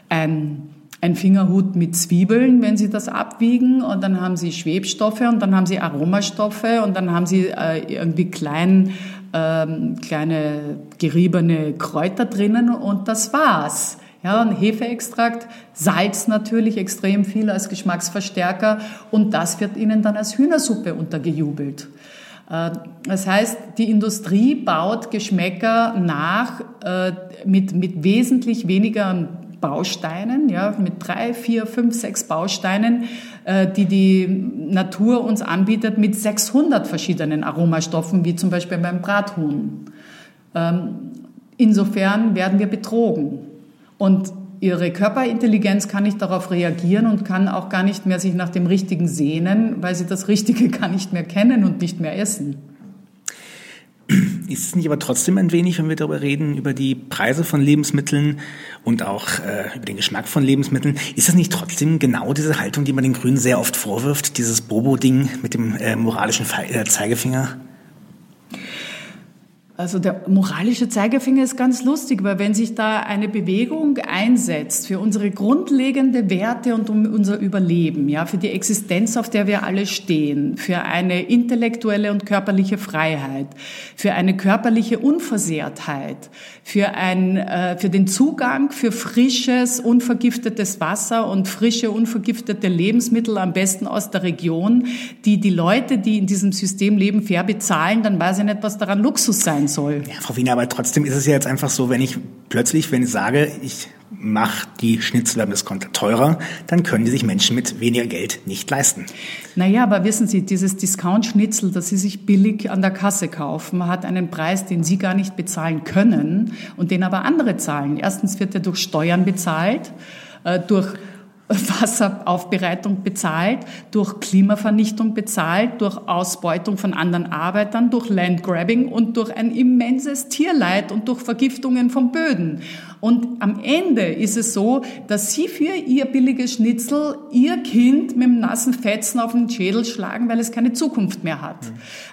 ein ein Fingerhut mit Zwiebeln, wenn Sie das abwiegen, und dann haben Sie Schwebstoffe und dann haben Sie Aromastoffe und dann haben Sie äh, irgendwie klein, ähm, kleine geriebene Kräuter drinnen und das war's. Ja, ein Hefeextrakt, Salz natürlich extrem viel als Geschmacksverstärker und das wird ihnen dann als Hühnersuppe untergejubelt. Äh, das heißt, die Industrie baut Geschmäcker nach äh, mit, mit wesentlich weniger Bausteinen, ja, mit drei, vier, fünf, sechs Bausteinen, äh, die die Natur uns anbietet, mit 600 verschiedenen Aromastoffen, wie zum Beispiel beim Brathuhn. Ähm, insofern werden wir betrogen. Und ihre Körperintelligenz kann nicht darauf reagieren und kann auch gar nicht mehr sich nach dem Richtigen sehnen, weil sie das Richtige gar nicht mehr kennen und nicht mehr essen. Ist es nicht aber trotzdem ein wenig, wenn wir darüber reden, über die Preise von Lebensmitteln und auch äh, über den Geschmack von Lebensmitteln, ist das nicht trotzdem genau diese Haltung, die man den Grünen sehr oft vorwirft, dieses Bobo-Ding mit dem äh, moralischen Fe äh, Zeigefinger? Also der moralische Zeigefinger ist ganz lustig, weil wenn sich da eine Bewegung einsetzt für unsere grundlegende Werte und um unser Überleben, ja, für die Existenz, auf der wir alle stehen, für eine intellektuelle und körperliche Freiheit, für eine körperliche Unversehrtheit, für ein, äh, für den Zugang für frisches, unvergiftetes Wasser und frische, unvergiftete Lebensmittel, am besten aus der Region, die die Leute, die in diesem System leben, fair bezahlen, dann weiß ich nicht, was daran Luxus sein sein soll. Ja, Frau Wiener, aber trotzdem ist es ja jetzt einfach so, wenn ich plötzlich, wenn ich sage, ich mache die Schnitzelwerbediskonter teurer, dann können die sich Menschen mit weniger Geld nicht leisten. Naja, aber wissen Sie, dieses Discount-Schnitzel, das Sie sich billig an der Kasse kaufen, hat einen Preis, den Sie gar nicht bezahlen können und den aber andere zahlen. Erstens wird er durch Steuern bezahlt, äh, durch Wasseraufbereitung bezahlt, durch Klimavernichtung bezahlt, durch Ausbeutung von anderen Arbeitern, durch Landgrabbing und durch ein immenses Tierleid und durch Vergiftungen von Böden. Und am Ende ist es so, dass Sie für Ihr billiges Schnitzel Ihr Kind mit dem nassen Fetzen auf den Schädel schlagen, weil es keine Zukunft mehr hat.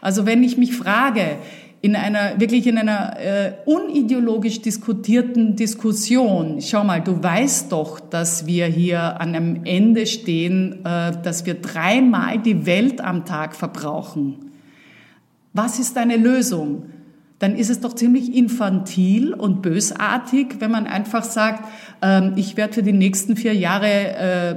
Also wenn ich mich frage, in einer, wirklich in einer äh, unideologisch diskutierten Diskussion. Schau mal, du weißt doch, dass wir hier an einem Ende stehen, äh, dass wir dreimal die Welt am Tag verbrauchen. Was ist deine Lösung? Dann ist es doch ziemlich infantil und bösartig, wenn man einfach sagt, äh, ich werde für die nächsten vier Jahre äh,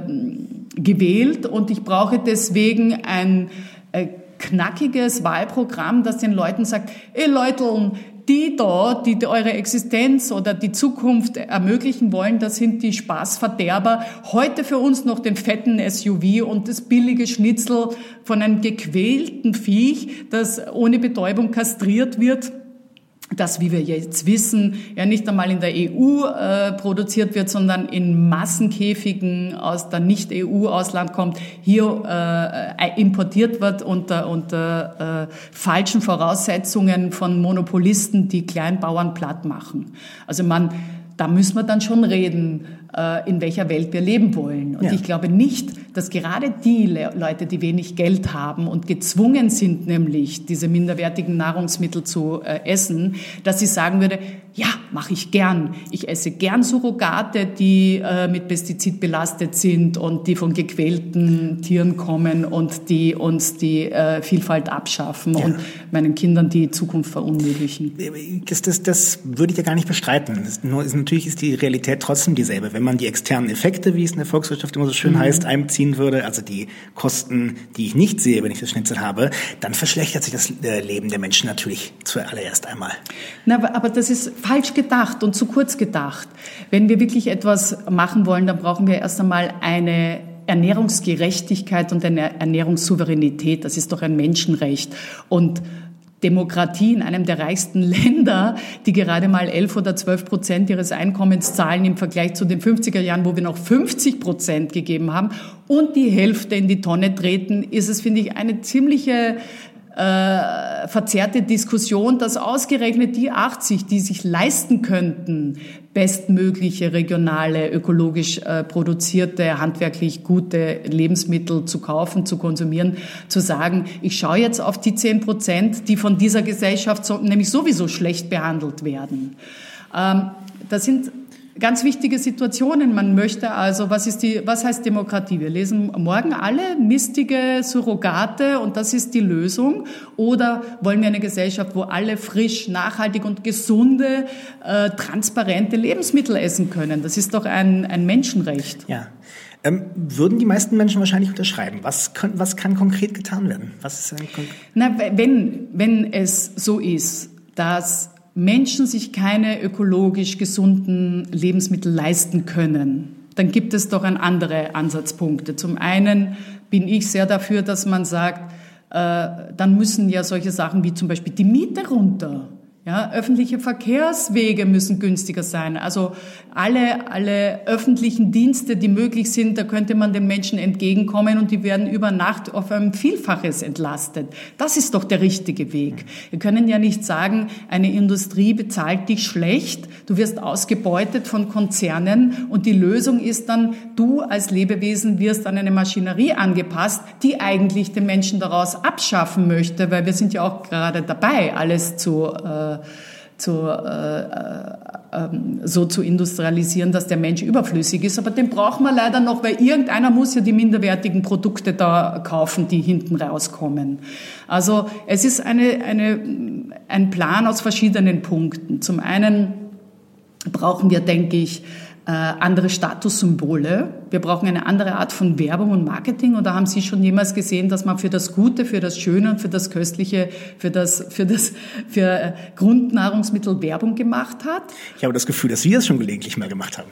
gewählt und ich brauche deswegen ein äh, knackiges Wahlprogramm, das den Leuten sagt, ey Leute, die da, die eure Existenz oder die Zukunft ermöglichen wollen, das sind die Spaßverderber. Heute für uns noch den fetten SUV und das billige Schnitzel von einem gequälten Viech, das ohne Betäubung kastriert wird das, wie wir jetzt wissen, ja nicht einmal in der EU äh, produziert wird, sondern in Massenkäfigen aus der Nicht-EU-Ausland kommt, hier äh, importiert wird unter, unter äh, falschen Voraussetzungen von Monopolisten, die Kleinbauern platt machen. Also man, da müssen wir dann schon reden, äh, in welcher Welt wir leben wollen. Und ja. ich glaube nicht, dass gerade die Leute, die wenig Geld haben und gezwungen sind, nämlich diese minderwertigen Nahrungsmittel zu äh, essen, dass sie sagen würde, ja, mache ich gern. Ich esse gern Surrogate, die äh, mit Pestizid belastet sind und die von gequälten Tieren kommen und die uns die äh, Vielfalt abschaffen ja. und meinen Kindern die Zukunft verunmöglichen. Das, das, das würde ich ja gar nicht bestreiten. Das, nur ist, natürlich ist die Realität trotzdem dieselbe. Wenn man die externen Effekte, wie es in der Volkswirtschaft immer so schön mhm. heißt, einbeziehen würde, also die Kosten, die ich nicht sehe, wenn ich das Schnitzel habe, dann verschlechtert sich das äh, Leben der Menschen natürlich zuallererst einmal. Na, aber, aber das ist falsch gedacht und zu kurz gedacht. Wenn wir wirklich etwas machen wollen, dann brauchen wir erst einmal eine Ernährungsgerechtigkeit und eine Ernährungssouveränität. Das ist doch ein Menschenrecht. Und Demokratie in einem der reichsten Länder, die gerade mal 11 oder 12 Prozent ihres Einkommens zahlen im Vergleich zu den 50er Jahren, wo wir noch 50 Prozent gegeben haben und die Hälfte in die Tonne treten, ist es, finde ich, eine ziemliche äh, verzerrte Diskussion, dass ausgerechnet die 80, die sich leisten könnten, bestmögliche regionale, ökologisch äh, produzierte, handwerklich gute Lebensmittel zu kaufen, zu konsumieren, zu sagen, ich schaue jetzt auf die 10 Prozent, die von dieser Gesellschaft so, nämlich sowieso schlecht behandelt werden. Ähm, das sind ganz wichtige Situationen. Man möchte also, was ist die, was heißt Demokratie? Wir lesen morgen alle mistige Surrogate und das ist die Lösung. Oder wollen wir eine Gesellschaft, wo alle frisch, nachhaltig und gesunde, äh, transparente Lebensmittel essen können? Das ist doch ein, ein Menschenrecht. Ja. Ähm, würden die meisten Menschen wahrscheinlich unterschreiben. Was kann, was kann konkret getan werden? Was ist Na, wenn, wenn es so ist, dass Menschen sich keine ökologisch gesunden Lebensmittel leisten können, dann gibt es doch ein andere Ansatzpunkte. Zum einen bin ich sehr dafür, dass man sagt, äh, dann müssen ja solche Sachen wie zum Beispiel die Miete runter. Ja, öffentliche Verkehrswege müssen günstiger sein. Also alle, alle öffentlichen Dienste, die möglich sind, da könnte man den Menschen entgegenkommen und die werden über Nacht auf ein Vielfaches entlastet. Das ist doch der richtige Weg. Wir können ja nicht sagen, eine Industrie bezahlt dich schlecht, du wirst ausgebeutet von Konzernen und die Lösung ist dann, du als Lebewesen wirst an eine Maschinerie angepasst, die eigentlich den Menschen daraus abschaffen möchte, weil wir sind ja auch gerade dabei, alles zu äh, zu, äh, äh, so zu industrialisieren, dass der Mensch überflüssig ist. Aber den brauchen wir leider noch, weil irgendeiner muss ja die minderwertigen Produkte da kaufen, die hinten rauskommen. Also es ist eine, eine, ein Plan aus verschiedenen Punkten. Zum einen brauchen wir, denke ich, äh, andere Statussymbole. Wir brauchen eine andere Art von Werbung und Marketing. Oder haben Sie schon jemals gesehen, dass man für das Gute, für das Schöne und für das Köstliche, für das, für das, für äh, Grundnahrungsmittel Werbung gemacht hat? Ich habe das Gefühl, dass wir es schon gelegentlich mal gemacht haben.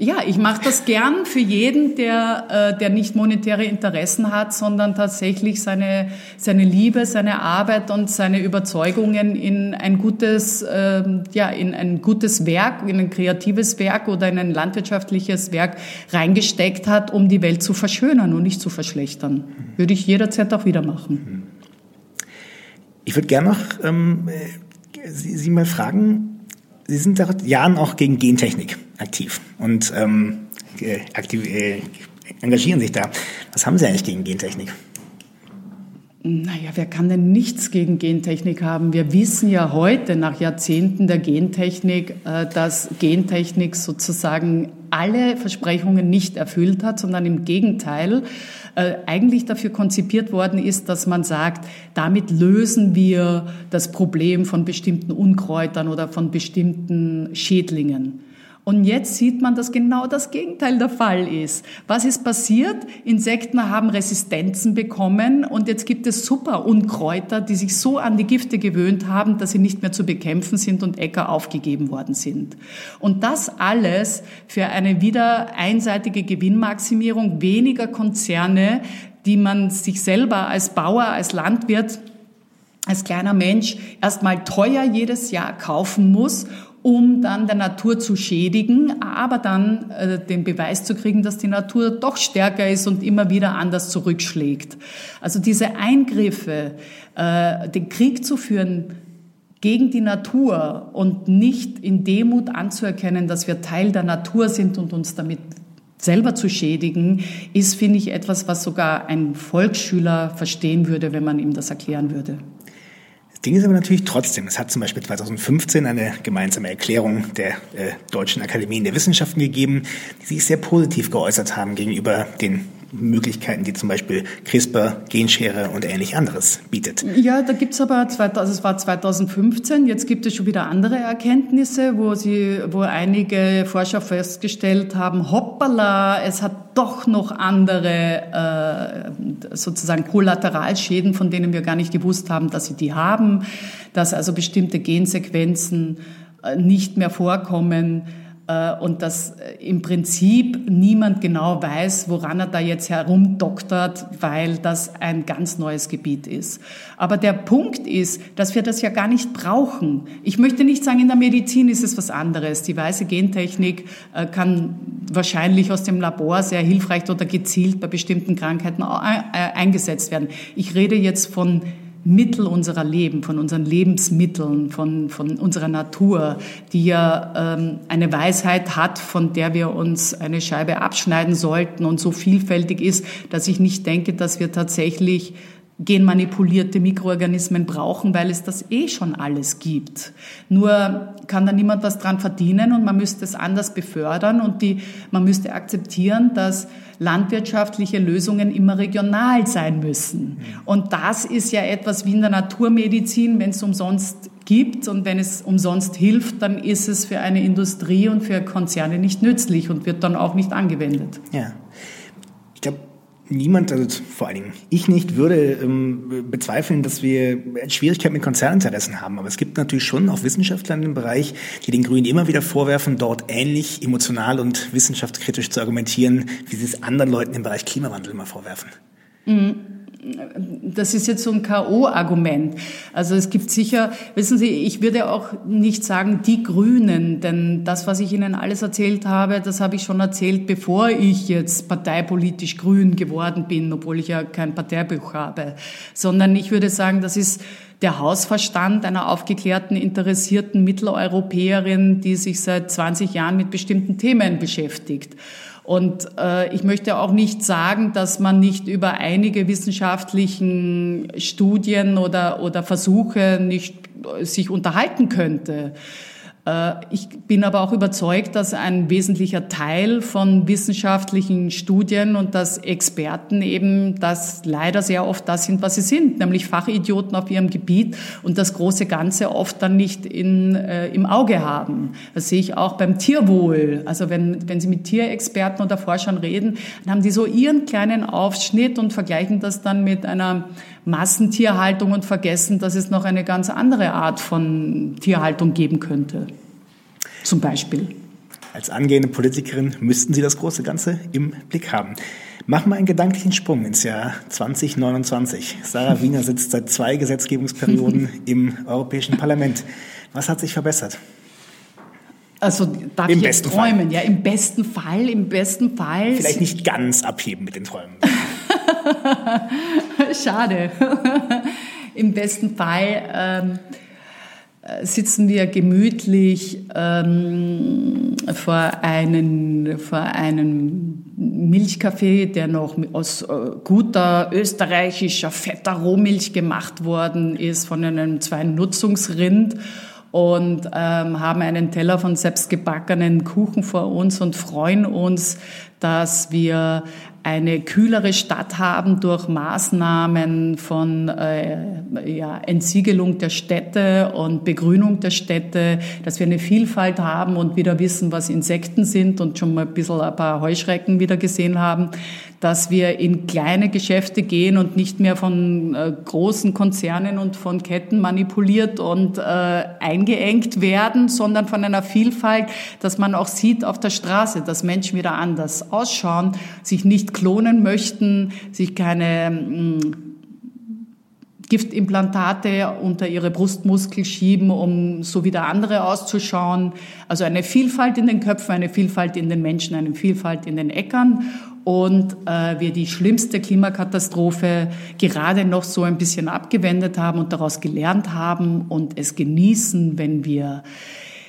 Ja, ich mache das gern für jeden, der, äh, der nicht monetäre Interessen hat, sondern tatsächlich seine, seine Liebe, seine Arbeit und seine Überzeugungen in ein gutes, äh, ja, in ein gutes Werk, in ein kreatives Werk oder in ein landwirtschaftliches Werk reingesteckt hat, um die Welt zu verschönern und nicht zu verschlechtern. Würde ich jederzeit auch wieder machen. Ich würde gerne noch ähm, äh, Sie, Sie mal fragen, Sie sind seit Jahren auch gegen Gentechnik aktiv und ähm, aktiv, äh, engagieren sich da. Was haben Sie eigentlich gegen Gentechnik? Naja, wer kann denn nichts gegen Gentechnik haben? Wir wissen ja heute, nach Jahrzehnten der Gentechnik, äh, dass Gentechnik sozusagen alle Versprechungen nicht erfüllt hat, sondern im Gegenteil äh, eigentlich dafür konzipiert worden ist, dass man sagt, damit lösen wir das Problem von bestimmten Unkräutern oder von bestimmten Schädlingen. Und jetzt sieht man, dass genau das Gegenteil der Fall ist. Was ist passiert? Insekten haben Resistenzen bekommen und jetzt gibt es super Unkräuter, die sich so an die Gifte gewöhnt haben, dass sie nicht mehr zu bekämpfen sind und Äcker aufgegeben worden sind. Und das alles für eine wieder einseitige Gewinnmaximierung weniger Konzerne, die man sich selber als Bauer, als Landwirt als kleiner Mensch erstmal teuer jedes Jahr kaufen muss, um dann der Natur zu schädigen, aber dann äh, den Beweis zu kriegen, dass die Natur doch stärker ist und immer wieder anders zurückschlägt. Also diese Eingriffe, äh, den Krieg zu führen gegen die Natur und nicht in Demut anzuerkennen, dass wir Teil der Natur sind und uns damit selber zu schädigen, ist, finde ich, etwas, was sogar ein Volksschüler verstehen würde, wenn man ihm das erklären würde. Das Ding ist aber natürlich trotzdem, es hat zum Beispiel 2015 eine gemeinsame Erklärung der äh, Deutschen Akademien der Wissenschaften gegeben, die sich sehr positiv geäußert haben gegenüber den Möglichkeiten, die zum Beispiel CRISPR, Genschere und ähnlich anderes bietet. Ja, da gibt's aber, also es war 2015, jetzt gibt es schon wieder andere Erkenntnisse, wo, sie, wo einige Forscher festgestellt haben, hoppala, es hat doch noch andere äh, sozusagen Kollateralschäden, von denen wir gar nicht gewusst haben, dass sie die haben, dass also bestimmte Gensequenzen äh, nicht mehr vorkommen und dass äh, im Prinzip niemand genau weiß, woran er da jetzt herumdoktert, weil das ein ganz neues Gebiet ist. Aber der Punkt ist, dass wir das ja gar nicht brauchen. Ich möchte nicht sagen, in der Medizin ist es was anderes. Die weiße Gentechnik äh, kann wahrscheinlich aus dem Labor sehr hilfreich oder gezielt bei bestimmten Krankheiten eingesetzt werden. Ich rede jetzt von Mittel unserer Leben, von unseren Lebensmitteln, von, von unserer Natur, die ja ähm, eine Weisheit hat, von der wir uns eine Scheibe abschneiden sollten und so vielfältig ist, dass ich nicht denke, dass wir tatsächlich genmanipulierte Mikroorganismen brauchen, weil es das eh schon alles gibt. Nur kann da niemand was dran verdienen und man müsste es anders befördern und die, man müsste akzeptieren, dass landwirtschaftliche Lösungen immer regional sein müssen. Und das ist ja etwas wie in der Naturmedizin, wenn es umsonst gibt und wenn es umsonst hilft, dann ist es für eine Industrie und für Konzerne nicht nützlich und wird dann auch nicht angewendet. Ja. Niemand, also vor allen Dingen ich nicht, würde ähm, bezweifeln, dass wir Schwierigkeiten mit Konzerninteressen haben. Aber es gibt natürlich schon auch Wissenschaftler in dem Bereich, die den Grünen immer wieder vorwerfen, dort ähnlich emotional und wissenschaftskritisch zu argumentieren, wie sie es anderen Leuten im Bereich Klimawandel immer vorwerfen. Mhm das ist jetzt so ein K.O.-Argument. Also es gibt sicher, wissen Sie, ich würde auch nicht sagen die Grünen, denn das, was ich Ihnen alles erzählt habe, das habe ich schon erzählt, bevor ich jetzt parteipolitisch grün geworden bin, obwohl ich ja kein Parteibuch habe, sondern ich würde sagen, das ist der Hausverstand einer aufgeklärten, interessierten Mitteleuropäerin, die sich seit 20 Jahren mit bestimmten Themen beschäftigt. Und äh, ich möchte auch nicht sagen, dass man nicht über einige wissenschaftlichen Studien oder, oder Versuche nicht sich unterhalten könnte. Äh, ich bin aber auch überzeugt, dass ein wesentlicher Teil von wissenschaftlichen Studien und dass Experten eben das leider sehr oft das sind, was sie sind, nämlich Fachidioten auf ihrem Gebiet und das große Ganze oft dann nicht in, äh, im Auge haben. Das sehe ich auch beim Tierwohl. Also wenn, wenn Sie mit Tierexperten oder Forschern reden, dann haben die so ihren kleinen Aufschnitt und vergleichen das dann mit einer Massentierhaltung und vergessen, dass es noch eine ganz andere Art von Tierhaltung geben könnte. Zum Beispiel. Als angehende Politikerin müssten Sie das große Ganze im Blick haben. Machen wir einen gedanklichen Sprung ins Jahr 2029. Sarah Wiener sitzt seit zwei Gesetzgebungsperioden im Europäischen Parlament. Was hat sich verbessert? Also darf Im ich jetzt träumen? Fall. Ja, im besten Fall, im besten Fall. Vielleicht nicht ganz abheben mit den Träumen. Schade. Im besten Fall ähm, sitzen wir gemütlich ähm, vor, einen, vor einem Milchkaffee, der noch aus äh, guter österreichischer fetter Rohmilch gemacht worden ist von einem zwei Nutzungsrind und ähm, haben einen Teller von selbstgebackenen Kuchen vor uns und freuen uns, dass wir eine kühlere Stadt haben durch Maßnahmen von äh, ja, Entsiegelung der Städte und Begrünung der Städte, dass wir eine Vielfalt haben und wieder wissen, was Insekten sind und schon mal ein bisschen ein paar Heuschrecken wieder gesehen haben, dass wir in kleine Geschäfte gehen und nicht mehr von äh, großen Konzernen und von Ketten manipuliert und äh, eingeengt werden, sondern von einer Vielfalt, dass man auch sieht auf der Straße, dass Menschen wieder anders ausschauen, sich nicht klonen möchten, sich keine mm, Giftimplantate unter ihre Brustmuskel schieben, um so wie der andere auszuschauen. Also eine Vielfalt in den Köpfen, eine Vielfalt in den Menschen, eine Vielfalt in den Äckern und äh, wir die schlimmste Klimakatastrophe gerade noch so ein bisschen abgewendet haben und daraus gelernt haben und es genießen, wenn wir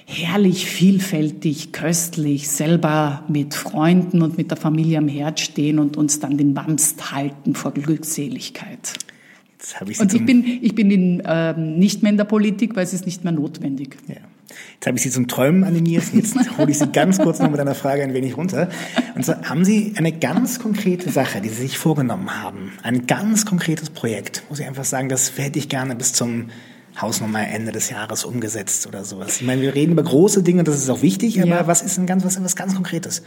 herrlich, vielfältig, köstlich selber mit Freunden und mit der Familie am Herd stehen und uns dann den Wamst halten vor Glückseligkeit. und ich bin, ich bin in, äh, nicht mehr in der Politik, weil es ist nicht mehr notwendig. Ja. Jetzt habe ich Sie zum Träumen animiert. Jetzt hole ich Sie ganz kurz noch mit einer Frage ein wenig runter. Und zwar haben Sie eine ganz konkrete Sache, die Sie sich vorgenommen haben, ein ganz konkretes Projekt, wo Sie einfach sagen, das hätte ich gerne bis zum Hausnummer Ende des Jahres umgesetzt oder sowas. Ich meine, wir reden über große Dinge, das ist auch wichtig, aber ja. was ist ein ganz, was, was ganz Konkretes?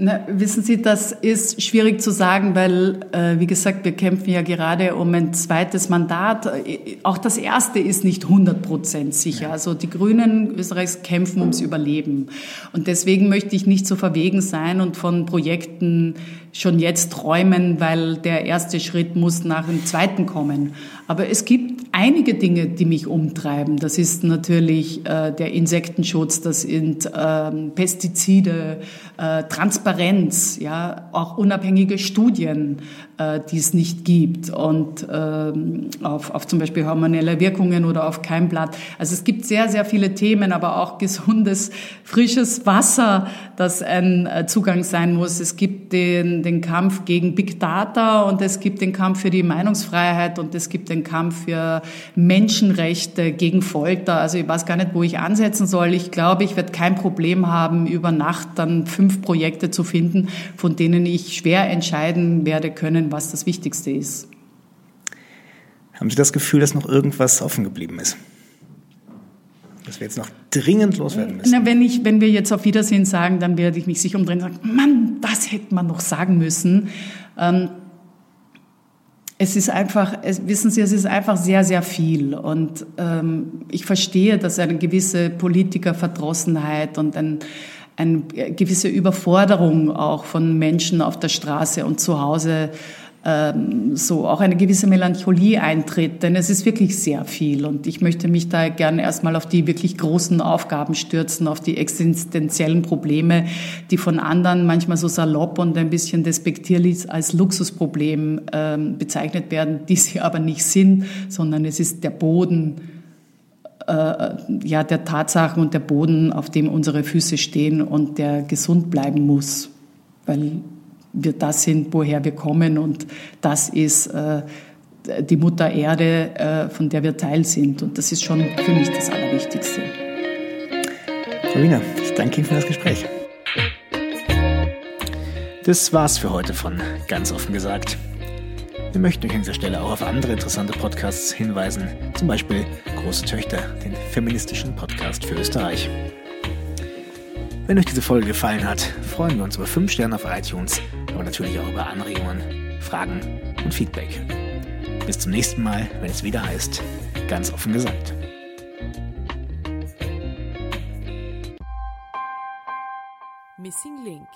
Na, wissen Sie, das ist schwierig zu sagen, weil, äh, wie gesagt, wir kämpfen ja gerade um ein zweites Mandat. Äh, auch das erste ist nicht 100 Prozent sicher. Also die Grünen Österreichs kämpfen ums Überleben. Und deswegen möchte ich nicht so verwegen sein und von Projekten schon jetzt träumen, weil der erste Schritt muss nach dem zweiten kommen. Aber es gibt einige Dinge, die mich umtreiben. Das ist natürlich äh, der Insektenschutz, das sind äh, Pestizide, äh, Transparenz, ja, auch unabhängige Studien, die es nicht gibt und ähm, auf, auf zum Beispiel hormonelle Wirkungen oder auf Keimblatt. Also es gibt sehr, sehr viele Themen, aber auch gesundes, frisches Wasser, das ein äh, Zugang sein muss. Es gibt den, den Kampf gegen Big Data und es gibt den Kampf für die Meinungsfreiheit und es gibt den Kampf für Menschenrechte gegen Folter. Also ich weiß gar nicht, wo ich ansetzen soll. Ich glaube, ich werde kein Problem haben, über Nacht dann fünf Projekte zu finden, von denen ich schwer entscheiden werde können, was das Wichtigste ist. Haben Sie das Gefühl, dass noch irgendwas offen geblieben ist? Dass wir jetzt noch dringend loswerden müssen? Na, wenn, ich, wenn wir jetzt auf Wiedersehen sagen, dann werde ich mich sicher umdrehen und sagen, Mann, das hätte man noch sagen müssen. Ähm, es ist einfach, es, wissen Sie, es ist einfach sehr, sehr viel. Und ähm, ich verstehe, dass eine gewisse Politikerverdrossenheit und ein, eine gewisse Überforderung auch von Menschen auf der Straße und zu Hause ähm, so auch eine gewisse Melancholie eintritt, denn es ist wirklich sehr viel und ich möchte mich da gerne erstmal auf die wirklich großen Aufgaben stürzen, auf die existenziellen Probleme, die von anderen manchmal so salopp und ein bisschen despektierlich als Luxusproblem ähm, bezeichnet werden, die sie aber nicht sind, sondern es ist der Boden, ja, der Tatsachen und der Boden, auf dem unsere Füße stehen und der gesund bleiben muss, weil wir das sind, woher wir kommen und das ist äh, die Mutter Erde, äh, von der wir Teil sind. Und das ist schon für mich das Allerwichtigste. Frau Wiener, ich danke Ihnen für das Gespräch. Das war's für heute von Ganz offen gesagt. Wir möchten euch an dieser Stelle auch auf andere interessante Podcasts hinweisen, zum Beispiel Große Töchter, den feministischen Podcast für Österreich. Wenn euch diese Folge gefallen hat, freuen wir uns über 5 Sterne auf iTunes, aber natürlich auch über Anregungen, Fragen und Feedback. Bis zum nächsten Mal, wenn es wieder heißt, ganz offen gesagt. Missing Link